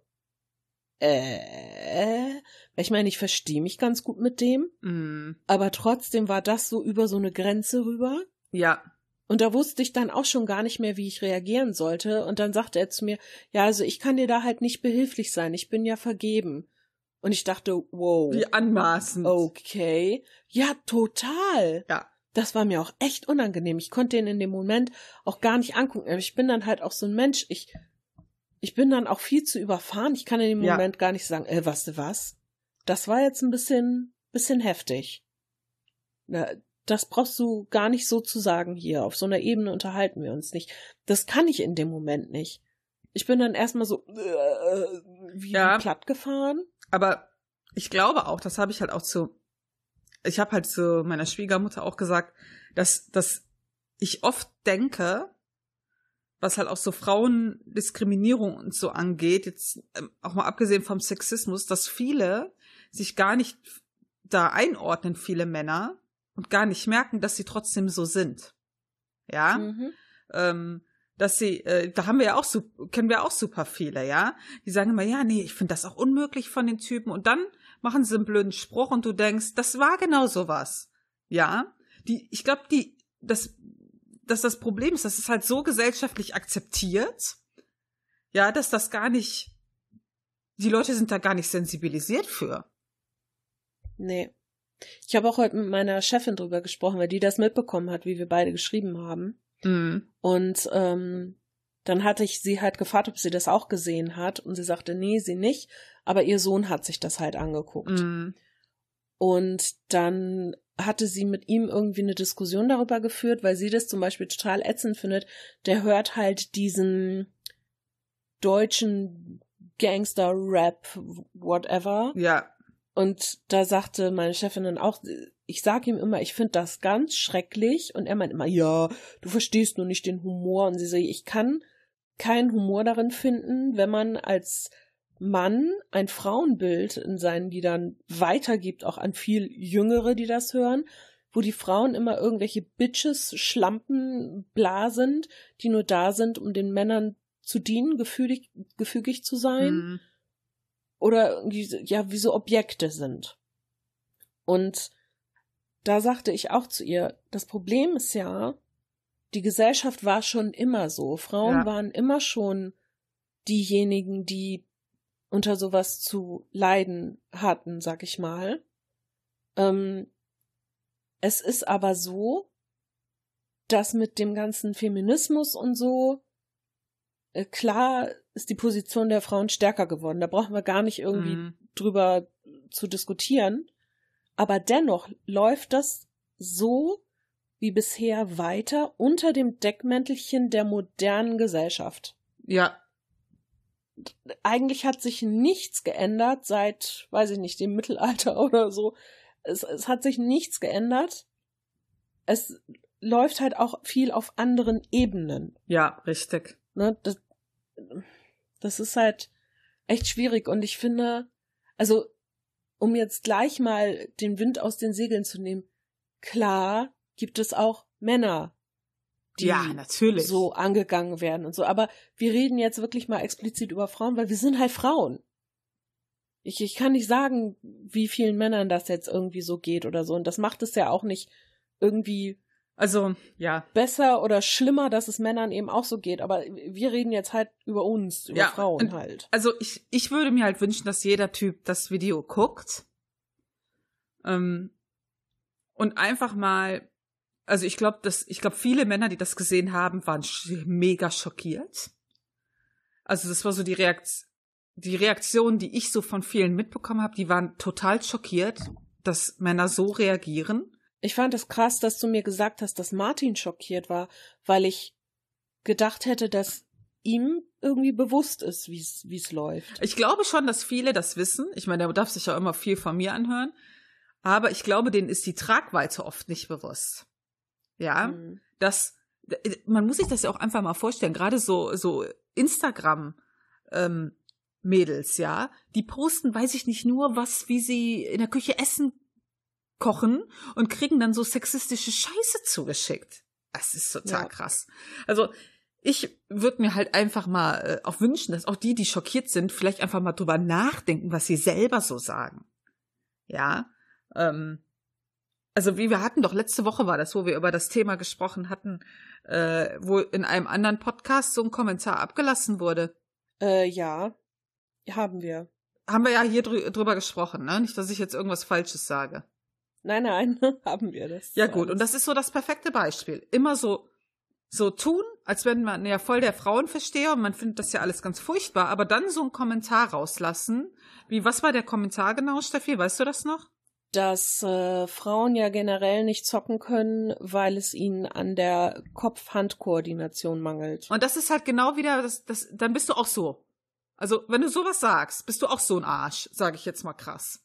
äh, ich meine, ich verstehe mich ganz gut mit dem, Hm. aber trotzdem war das so über so eine Grenze rüber. Ja. Und da wusste ich dann auch schon gar nicht mehr, wie ich reagieren sollte. Und dann sagte er zu mir, ja, also ich kann dir da halt nicht behilflich sein. Ich bin ja vergeben. Und ich dachte, wow. Wie anmaßend. Okay. Ja, total. Ja. Das war mir auch echt unangenehm. Ich konnte ihn in dem Moment auch gar nicht angucken. Aber ich bin dann halt auch so ein Mensch. Ich, ich bin dann auch viel zu überfahren. Ich kann in dem Ja. Moment gar nicht sagen, äh, was du was? Das war jetzt ein bisschen, bisschen heftig. Na, das brauchst du gar nicht so zu sagen hier. Auf so einer Ebene unterhalten wir uns nicht. Das kann ich in dem Moment nicht. Ich bin dann erstmal so äh, wie, Ja. platt gefahren. Aber ich glaube auch, das habe ich halt auch zu, ich habe halt zu meiner Schwiegermutter auch gesagt, dass, dass ich oft denke, was halt auch so Frauendiskriminierung und so angeht, jetzt ähm, auch mal abgesehen vom Sexismus, dass viele sich gar nicht da einordnen, viele Männer, und gar nicht merken, dass sie trotzdem so sind. Ja? Mhm. ähm, dass sie, äh, da haben wir ja auch, su- kennen wir auch super viele, ja. Die sagen immer, ja, nee, ich finde das auch unmöglich von den Typen. Und dann machen sie einen blöden Spruch und du denkst, das war genau sowas. Ja. Die, ich glaube, die, das, dass das Problem ist, das ist halt so gesellschaftlich akzeptiert, ja, dass das gar nicht die Leute sind da gar nicht sensibilisiert für. Nee. Ich habe auch heute mit meiner Chefin drüber gesprochen, weil die das mitbekommen hat, wie wir beide geschrieben haben. Mhm. Und ähm, dann hatte ich sie halt gefragt, ob sie das auch gesehen hat. Und sie sagte, nee, sie nicht. Aber ihr Sohn hat sich das halt angeguckt. Mhm. Und dann hatte sie mit ihm irgendwie eine Diskussion darüber geführt, weil sie das zum Beispiel total ätzend findet. Der hört halt diesen deutschen Gangster-Rap, whatever. Ja. Und da sagte meine Chefin dann auch, ich sage ihm immer, ich finde das ganz schrecklich. Und er meint immer, ja, du verstehst nur nicht den Humor. Und sie so, ich kann keinen Humor darin finden, wenn man als Mann ein Frauenbild in seinen Liedern weitergibt, auch an viel Jüngere, die das hören, wo die Frauen immer irgendwelche Bitches, Schlampen, bla sind, die nur da sind, um den Männern zu dienen, gefügig, gefügig zu sein. Mhm. Oder ja, wie so Objekte sind. Und da sagte ich auch zu ihr, das Problem ist ja, die Gesellschaft war schon immer so. Frauen Ja. waren immer schon diejenigen, die unter sowas zu leiden hatten, sag ich mal. Ähm, es ist aber so, dass mit dem ganzen Feminismus und so, äh, klar ist die Position der Frauen stärker geworden. Da brauchen wir gar nicht irgendwie Mhm. drüber zu diskutieren. Aber dennoch läuft das so wie bisher weiter unter dem Deckmäntelchen der modernen Gesellschaft. Ja. Eigentlich hat sich nichts geändert seit, weiß ich nicht, dem Mittelalter oder so. Es, es hat sich nichts geändert. Es läuft halt auch viel auf anderen Ebenen. Ja, richtig. Ne, das, das ist halt echt schwierig und ich finde, also um jetzt gleich mal den Wind aus den Segeln zu nehmen, klar gibt es auch Männer, die ja, natürlich. so angegangen werden und so, aber wir reden jetzt wirklich mal explizit über Frauen, weil wir sind halt Frauen. Ich, ich kann nicht sagen, wie vielen Männern das jetzt irgendwie so geht oder so und das macht es ja auch nicht irgendwie Also, ja. besser oder schlimmer, dass es Männern eben auch so geht. Aber wir reden jetzt halt über uns, über Ja, Frauen halt. Also ich, ich würde mir halt wünschen, dass jeder Typ das Video guckt. Ähm, und einfach mal, also ich glaube, dass, ich glaube, viele Männer, die das gesehen haben, waren sch mega schockiert. Also das war so die Reaktion, die Reaktion, die ich so von vielen mitbekommen habe, die waren total schockiert, dass Männer so reagieren. Ich fand es krass, dass du mir gesagt hast, dass Martin schockiert war, weil ich gedacht hätte, dass ihm irgendwie bewusst ist, wie es wie es läuft. Ich glaube schon, dass viele das wissen. Ich meine, der darf sich ja immer viel von mir anhören. Aber ich glaube, denen ist die Tragweite oft nicht bewusst. Ja, Mhm. dass man muss sich das ja auch einfach mal vorstellen. Gerade so so Instagram ähm, Mädels, ja, die posten, weiß ich nicht nur, was, wie sie in der Küche essen, kochen und kriegen dann so sexistische Scheiße zugeschickt. Das ist total Ja. krass. Also ich würde mir halt einfach mal äh, auch wünschen, dass auch die, die schockiert sind, vielleicht einfach mal drüber nachdenken, was sie selber so sagen. Ja. Ähm, also wie wir hatten doch letzte Woche war das, wo wir über das Thema gesprochen hatten, äh, wo in einem anderen Podcast so ein Kommentar abgelassen wurde. Äh, ja, haben wir. Haben wir ja hier drü drüber gesprochen, ne? Nicht, dass ich jetzt irgendwas Falsches sage. Nein, nein, haben wir das. Ja gut, und das ist so das perfekte Beispiel. Immer so so tun, als wenn man ja voll der Frauenversteher und man findet das ja alles ganz furchtbar, aber dann so einen Kommentar rauslassen. Wie, was war der Kommentar genau, Steffi? Weißt du das noch? Dass äh, Frauen ja generell nicht zocken können, weil es ihnen an der Kopf-Hand-Koordination mangelt. Und das ist halt genau wieder, das, das, dann bist du auch so. Also, wenn du sowas sagst, bist du auch so ein Arsch, sage ich jetzt mal krass.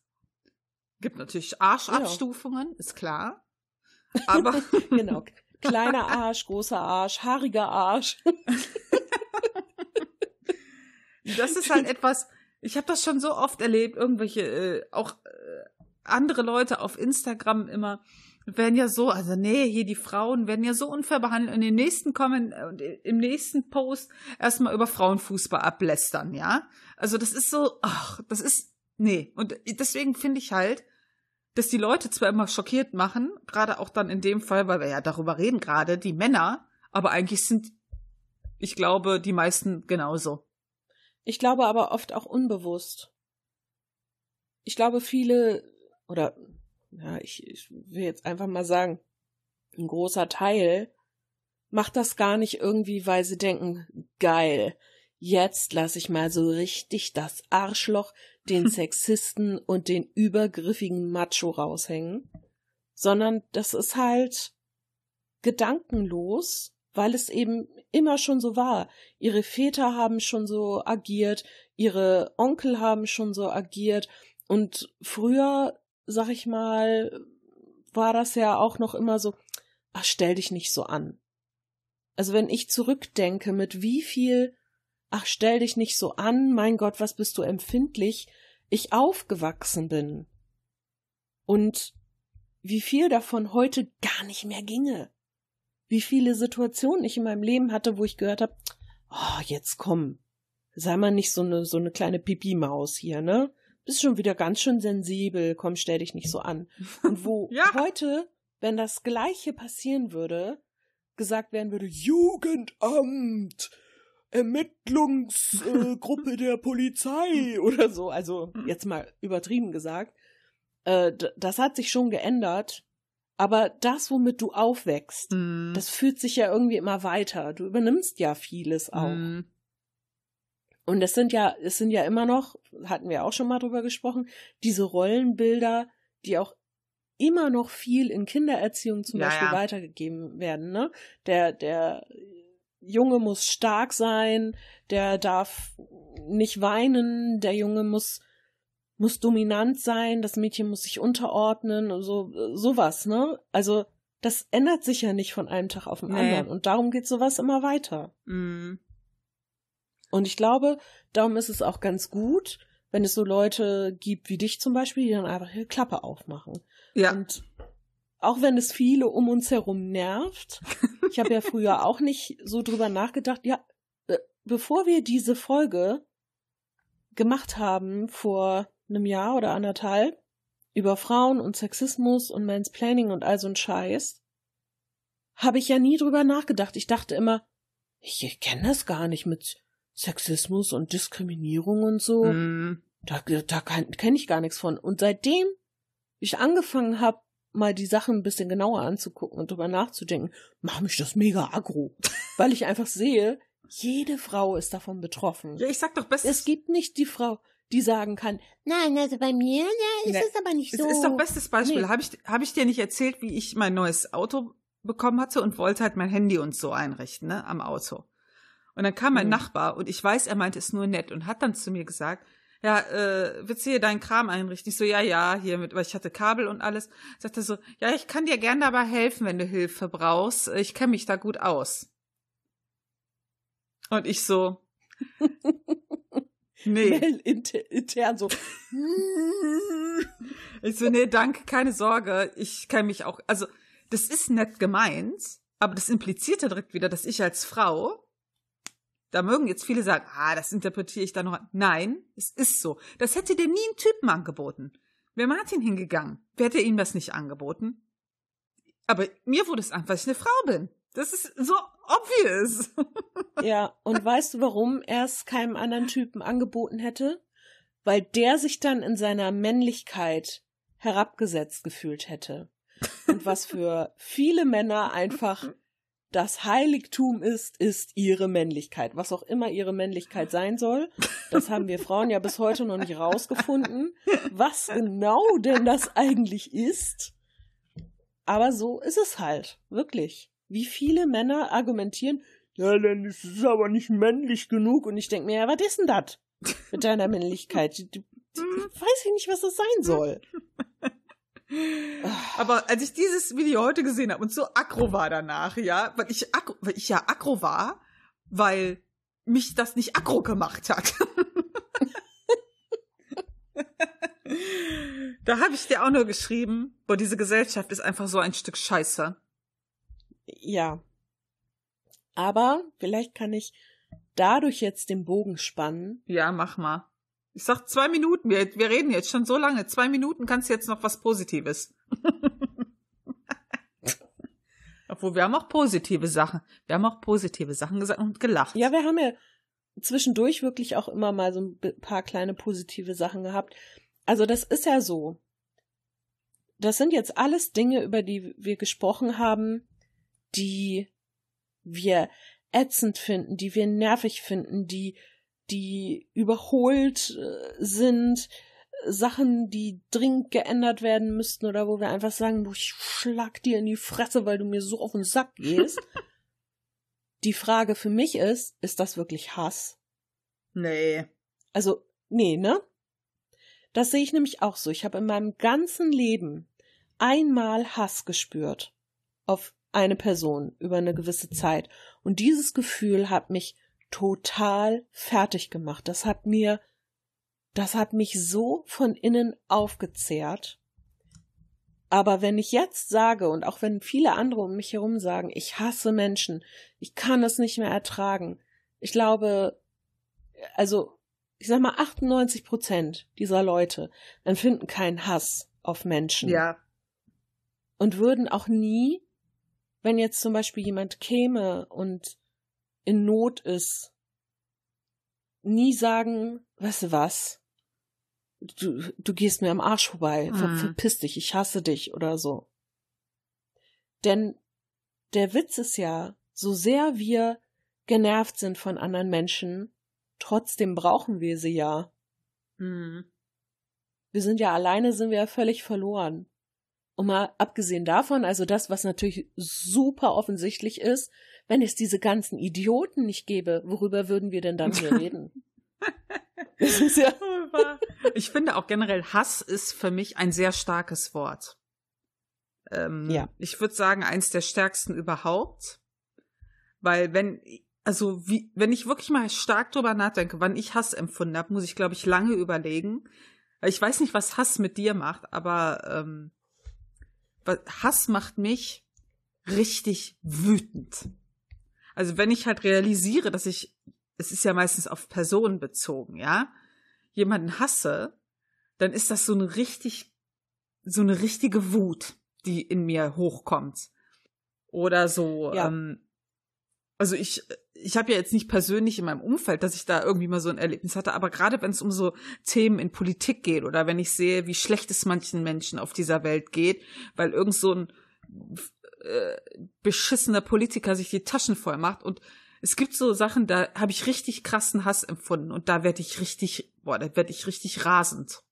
Gibt natürlich Arschabstufungen, ist klar. Aber genau. Kleiner Arsch, großer Arsch, haariger Arsch. das ist halt etwas, ich habe das schon so oft erlebt, irgendwelche, äh, auch äh, andere Leute auf Instagram immer werden ja so, also nee, hier die Frauen werden ja so unfair behandelt und im nächsten kommen und im nächsten Post erstmal über Frauenfußball ablästern, ja? Also das ist so, ach, das ist nee, und deswegen finde ich halt, dass die Leute zwar immer schockiert machen, gerade auch dann in dem Fall, weil wir ja darüber reden gerade, die Männer, aber eigentlich sind ich glaube, die meisten genauso. Ich glaube aber oft auch unbewusst. Ich glaube, viele, oder ja, ich, ich will jetzt einfach mal sagen, ein großer Teil macht das gar nicht irgendwie, weil sie denken, geil, jetzt lass ich mal so richtig das Arschloch, den Sexisten und den übergriffigen Macho raushängen, sondern das ist halt gedankenlos, weil es eben immer schon so war. Ihre Väter haben schon so agiert, ihre Onkel haben schon so agiert und früher, sag ich mal, war das ja auch noch immer so, ach, stell dich nicht so an. Also wenn ich zurückdenke, mit wie viel, ach, stell dich nicht so an, mein Gott, was bist du empfindlich, ich aufgewachsen bin. Und wie viel davon heute gar nicht mehr ginge. Wie viele Situationen ich in meinem Leben hatte, wo ich gehört habe, oh, jetzt komm, sei mal nicht so eine, so eine kleine Pipi-Maus hier, ne? Bist schon wieder ganz schön sensibel, komm, stell dich nicht so an. Und wo ja. heute, wenn das Gleiche passieren würde, gesagt werden würde, Jugendamt, Ermittlungsgruppe äh, der Polizei oder so, also jetzt mal übertrieben gesagt, äh, das hat sich schon geändert. Aber das, womit du aufwächst, mm. das fühlt sich ja irgendwie immer weiter. Du übernimmst ja vieles auch. Mm. Und es sind ja, es sind ja immer noch, hatten wir auch schon mal drüber gesprochen, diese Rollenbilder, die auch immer noch viel in Kindererziehung zum ja, Beispiel ja. weitergegeben werden. Ne? Der, der Junge muss stark sein, der darf nicht weinen, der Junge muss muss dominant sein, das Mädchen muss sich unterordnen und so sowas, ne? Also das ändert sich ja nicht von einem Tag auf den nee. anderen und darum geht sowas immer weiter. Mm. Und ich glaube, darum ist es auch ganz gut, wenn es so Leute gibt wie dich zum Beispiel, die dann einfach ihre Klappe aufmachen. Ja. Und auch wenn es viele um uns herum nervt, ich habe ja früher auch nicht so drüber nachgedacht, ja, äh, bevor wir diese Folge gemacht haben vor einem Jahr oder anderthalb über Frauen und Sexismus und Mansplaining und all so ein Scheiß, habe ich ja nie drüber nachgedacht. Ich dachte immer, ich kenne das gar nicht mit Sexismus und Diskriminierung und so. Mm. Da, da kenne ich gar nichts von. Und seitdem ich angefangen habe, mal die Sachen ein bisschen genauer anzugucken und drüber nachzudenken, macht mich das mega aggro. weil ich einfach sehe, jede Frau ist davon betroffen. Ja, ich sag doch bestes. Es gibt nicht die Frau, die sagen kann, nein, also bei mir ja, ist ne, es aber nicht so. Es ist doch bestes Beispiel. Nee. Habe ich, hab ich dir nicht erzählt, wie ich mein neues Auto bekommen hatte und wollte halt mein Handy und so einrichten, ne, am Auto. Und dann kam mein mhm. Nachbar und ich weiß, er meinte es nur nett und hat dann zu mir gesagt, ja, äh, willst du hier deinen Kram einrichten? Ich so, ja, ja, hier mit, weil ich hatte Kabel und alles. Sagt er so, ja, ich kann dir gern dabei helfen, wenn du Hilfe brauchst. Ich kenne mich da gut aus. Und ich so, nee. Inter intern so. ich so, nee, danke, keine Sorge. Ich kenne mich auch, also, das ist nett gemeint, aber das impliziert ja direkt wieder, dass ich als Frau da mögen jetzt viele sagen, ah, das interpretiere ich da noch. Nein, es ist so. Das hätte dir nie ein Typen angeboten. Wäre Martin hingegangen, wer hätte ihm das nicht angeboten? Aber mir wurde es einfach, weil ich eine Frau bin. Das ist so obvious. Ja, und weißt du, warum er es keinem anderen Typen angeboten hätte? Weil der sich dann in seiner Männlichkeit herabgesetzt gefühlt hätte. Und was für viele Männer einfach das Heiligtum ist, ist ihre Männlichkeit. Was auch immer ihre Männlichkeit sein soll. Das haben wir Frauen ja bis heute noch nicht rausgefunden. Was genau denn das eigentlich ist. Aber so ist es halt. Wirklich. Wie viele Männer argumentieren, ja, dann ist es aber nicht männlich genug. Und ich denke mir, ja, was ist denn das mit deiner Männlichkeit? Du, du, weiß ich nicht, was das sein soll. Aber als ich dieses Video heute gesehen habe und so aggro war danach, ja, weil ich, aggro, weil ich ja aggro war, weil mich das nicht aggro gemacht hat. da habe ich dir auch nur geschrieben, boah, diese Gesellschaft ist einfach so ein Stück Scheiße. Ja. Aber vielleicht kann ich dadurch jetzt den Bogen spannen. Ja, mach mal. Ich sag zwei Minuten, wir, wir reden jetzt schon so lange. Zwei Minuten kannst du jetzt noch was Positives. Obwohl, wir haben auch positive Sachen. Wir haben auch positive Sachen gesagt und gelacht. Ja, wir haben ja, zwischendurch wirklich auch immer mal so ein paar kleine positive Sachen gehabt. Also das ist ja so. Das sind jetzt alles Dinge, über die wir gesprochen haben, die wir ätzend finden, die wir nervig finden, die, die überholt äh, sind, Sachen, die dringend geändert werden müssten oder wo wir einfach sagen, du, ich schlag dir in die Fresse, weil du mir so auf den Sack gehst. die Frage für mich ist, ist das wirklich Hass? Nee. Also, nee, ne? Das sehe ich nämlich auch so. Ich habe in meinem ganzen Leben einmal Hass gespürt auf eine Person über eine gewisse Zeit. Und dieses Gefühl hat mich total fertig gemacht. Das hat mir, das hat mich so von innen aufgezehrt. Aber wenn ich jetzt sage, und auch wenn viele andere um mich herum sagen, ich hasse Menschen, ich kann es nicht mehr ertragen, ich glaube, also, ich sag mal, 98 Prozent dieser Leute empfinden keinen Hass auf Menschen. Ja. Und würden auch nie wenn jetzt zum Beispiel jemand käme und in Not ist, nie sagen, weißt du was, du, du gehst mir am Arsch vorbei, ver, mhm. verpiss dich, ich hasse dich oder so. Denn der Witz ist ja, so sehr wir genervt sind von anderen Menschen, trotzdem brauchen wir sie ja. Mhm. Wir sind ja alleine, sind wir ja völlig verloren. Und mal abgesehen davon, also das, was natürlich super offensichtlich ist, wenn es diese ganzen Idioten nicht gäbe, worüber würden wir denn dann hier reden? Das ist ja ich finde auch generell, Hass ist für mich ein sehr starkes Wort. Ähm, ja. Ich würde sagen, eins der stärksten überhaupt. Weil wenn, also wie, wenn ich wirklich mal stark drüber nachdenke, wann ich Hass empfunden habe, muss ich, glaube ich, lange überlegen. Ich weiß nicht, was Hass mit dir macht, aber ähm, Hass macht mich richtig wütend. Also wenn ich halt realisiere, dass ich, es ist ja meistens auf Personen bezogen, ja, jemanden hasse, dann ist das so eine richtig, so eine richtige Wut, die in mir hochkommt. Oder so, ja. ähm, also ich, ich habe ja jetzt nicht persönlich in meinem Umfeld, dass ich da irgendwie mal so ein Erlebnis hatte, aber gerade wenn es um so Themen in Politik geht oder wenn ich sehe, wie schlecht es manchen Menschen auf dieser Welt geht, weil irgend so ein äh, beschissener Politiker sich die Taschen voll macht und es gibt so Sachen, da habe ich richtig krassen Hass empfunden und da werde ich richtig, boah, da werde ich richtig rasend.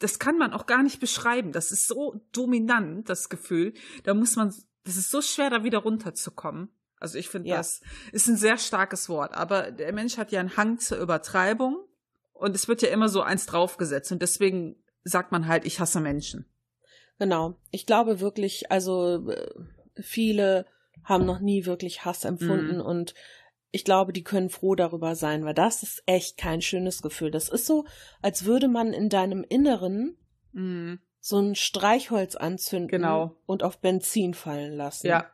Das kann man auch gar nicht beschreiben. Das ist so dominant, das Gefühl. Da muss man, das ist so schwer, da wieder runterzukommen. Also ich finde, ja. das ist ein sehr starkes Wort. Aber der Mensch hat ja einen Hang zur Übertreibung und es wird ja immer so eins draufgesetzt und deswegen sagt man halt, ich hasse Menschen. Genau. Ich glaube wirklich, also äh, viele haben noch nie wirklich Hass empfunden mhm. und ich glaube, die können froh darüber sein, weil das ist echt kein schönes Gefühl. Das ist so, als würde man in deinem Inneren mhm. so ein Streichholz anzünden genau. und auf Benzin fallen lassen. Ja.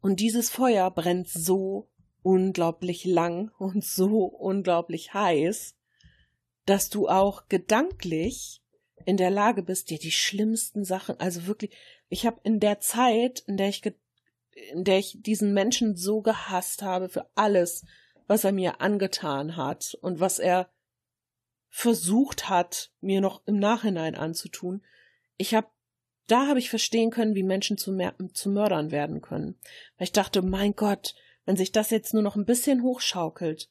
Und dieses Feuer brennt so unglaublich lang und so unglaublich heiß, dass du auch gedanklich in der Lage bist, dir die schlimmsten Sachen, also wirklich, ich habe in der Zeit, in der ich in der ich diesen Menschen so gehasst habe für alles, was er mir angetan hat und was er versucht hat, mir noch im Nachhinein anzutun. Ich habe da habe ich verstehen können, wie Menschen zu, zu Mördern werden können. Weil ich dachte, mein Gott, wenn sich das jetzt nur noch ein bisschen hochschaukelt,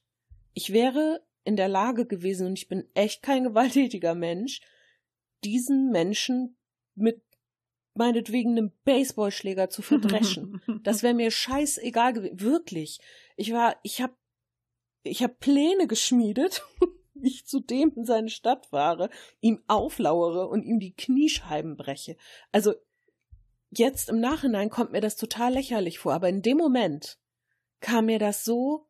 ich wäre in der Lage gewesen, und ich bin echt kein gewalttätiger Mensch, diesen Menschen mit meinetwegen einem Baseballschläger zu verdreschen. das wäre mir scheißegal gewesen. Wirklich. Ich war, ich hab, ich hab Pläne geschmiedet wie ich zu dem in seine Stadt fahre, ihm auflauere und ihm die Kniescheiben breche. Also jetzt im Nachhinein kommt mir das total lächerlich vor, aber in dem Moment kam mir das so,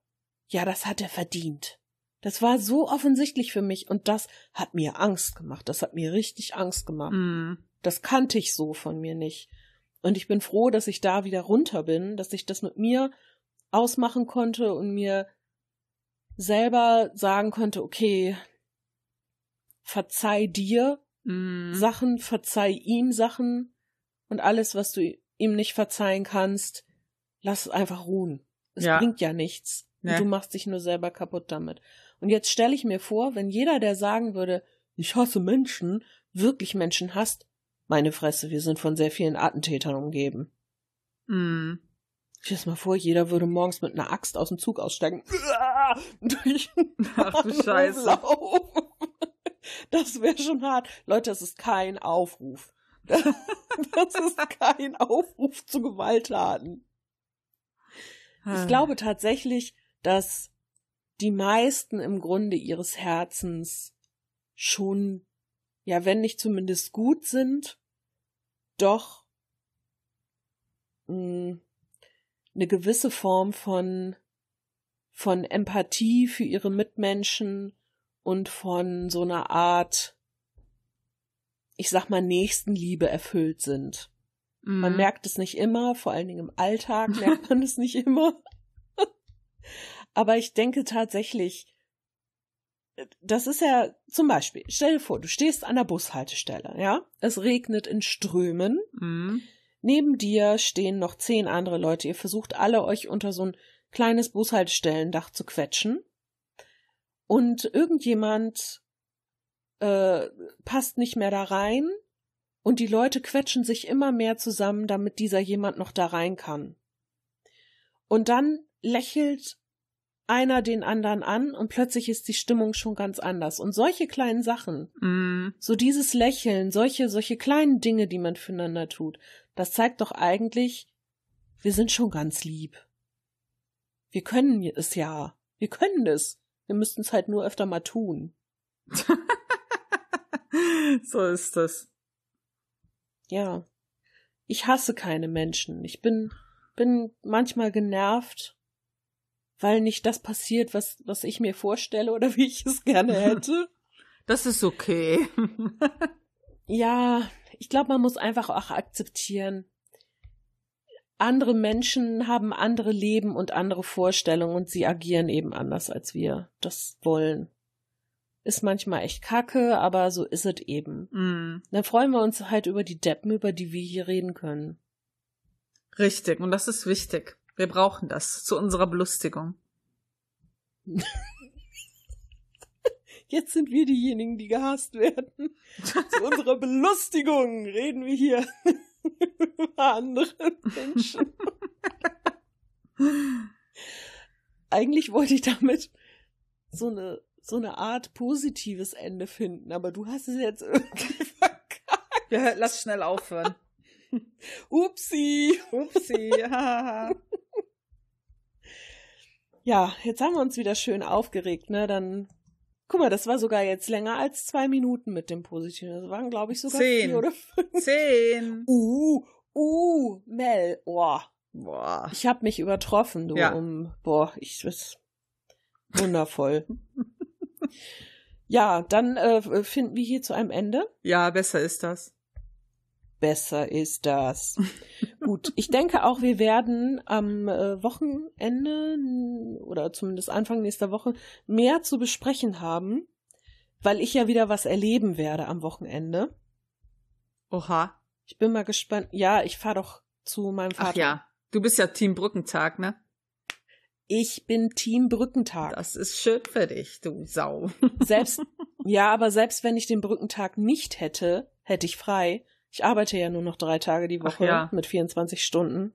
ja, das hat er verdient. Das war so offensichtlich für mich und das hat mir Angst gemacht. Das hat mir richtig Angst gemacht. Mm. Das kannte ich so von mir nicht. Und ich bin froh, dass ich da wieder runter bin, dass ich das mit mir ausmachen konnte und mir selber sagen konnte, okay, verzeih dir mm. Sachen, verzeih ihm Sachen und alles, was du ihm nicht verzeihen kannst, lass es einfach ruhen. Es ja. bringt ja nichts. Und du machst dich nur selber kaputt damit. Und jetzt stelle ich mir vor, wenn jeder, der sagen würde, ich hasse Menschen, wirklich Menschen hasst, meine Fresse, wir sind von sehr vielen Attentätern umgeben. Mm. Stell dir mal vor, jeder würde morgens mit einer Axt aus dem Zug aussteigen. Durch Ach du Scheiße. Das wäre schon hart. Leute, das ist kein Aufruf. Das, das ist kein Aufruf zu Gewalttaten. Ich Ah. glaube tatsächlich, dass die meisten im Grunde ihres Herzens schon, ja, wenn nicht zumindest gut sind, doch mh, eine gewisse Form von von Empathie für ihre Mitmenschen und von so einer Art, ich sag mal, Nächstenliebe erfüllt sind. Mm. Man merkt es nicht immer, vor allen Dingen im Alltag merkt man es nicht immer. Aber ich denke tatsächlich, das ist ja zum Beispiel, stell dir vor, du stehst an der Bushaltestelle, ja? Es regnet in Strömen. Mm. Neben dir stehen noch zehn andere Leute. Ihr versucht alle euch unter so ein kleines Bushaltestellendach zu quetschen. Und irgendjemand äh, passt nicht mehr da rein und die Leute quetschen sich immer mehr zusammen, damit dieser jemand noch da rein kann. Und dann lächelt einer den anderen an und plötzlich ist die Stimmung schon ganz anders. Und solche kleinen Sachen, Mm. so dieses Lächeln, solche, solche kleinen Dinge, die man füreinander tut, das zeigt doch eigentlich, wir sind schon ganz lieb. Wir können es ja. Wir können es. Wir müssten es halt nur öfter mal tun. so ist das. Ja. Ich hasse keine Menschen. Ich bin, bin manchmal genervt, weil nicht das passiert, was, was ich mir vorstelle oder wie ich es gerne hätte. Das ist okay. ja, ich glaube, man muss einfach auch akzeptieren, andere Menschen haben andere Leben und andere Vorstellungen und sie agieren eben anders, als wir das wollen. Ist manchmal echt kacke, aber so ist es eben. Mm. Dann freuen wir uns halt über die Deppen, über die wir hier reden können. Richtig, und das ist wichtig. Wir brauchen das zu unserer Belustigung. Jetzt sind wir diejenigen, die gehasst werden. Zu unserer Belustigung reden wir hier über andere Menschen. Eigentlich wollte ich damit so eine, so eine Art positives Ende finden, aber du hast es jetzt irgendwie verkackt. Ja, lass schnell aufhören. Upsi. Upsi. Ja, jetzt haben wir uns wieder schön aufgeregt, ne? Dann, guck mal, das war sogar jetzt länger als zwei Minuten mit dem Positiven. Das waren, glaube ich, sogar Zehn. vier oder fünf. Zehn. Uh, uh, Mel, oh. Boah. Ich habe mich übertroffen, du. Ja. Um, boah, ich ist wundervoll. ja, dann äh, finden wir hier zu einem Ende. Ja, besser ist das. Besser ist das. Gut, ich denke auch, wir werden am äh, Wochenende oder zumindest Anfang nächster Woche mehr zu besprechen haben, weil ich ja wieder was erleben werde am Wochenende. Oha. Ich bin mal gespannt. Ja, ich fahre doch zu meinem Vater. Ach ja. Du bist ja Team Brückentag, ne? Ich bin Team Brückentag. Das ist schön für dich, du Sau. Selbst, ja, aber selbst wenn ich den Brückentag nicht hätte, hätte ich frei. Ich arbeite ja nur noch drei Tage die Woche ja. mit 24 Stunden.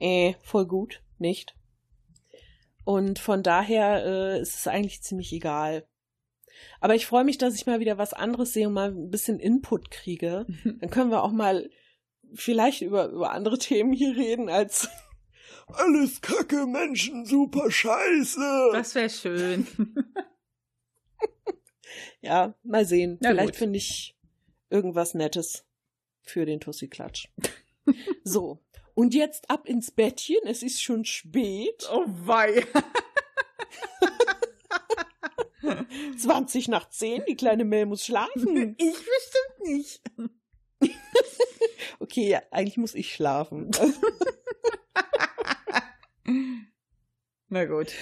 Äh, voll gut, nicht? Und von daher äh, ist es eigentlich ziemlich egal. Aber ich freue mich, dass ich mal wieder was anderes sehe und mal ein bisschen Input kriege. Dann können wir auch mal vielleicht über, über andere Themen hier reden als alles Kacke, Menschen, super Scheiße. Das wäre schön. Ja, mal sehen. Na Vielleicht finde ich irgendwas Nettes für den Tussi-Klatsch. so. Und jetzt ab ins Bettchen. Es ist schon spät. Oh wei. 20 nach 10. Die kleine Mel muss schlafen. Ich bestimmt nicht. Okay, ja, eigentlich muss ich schlafen. Na gut.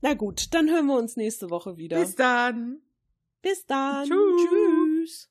Na gut, dann hören wir uns nächste Woche wieder. Bis dann. Bis dann. Tschüss. Tschüss.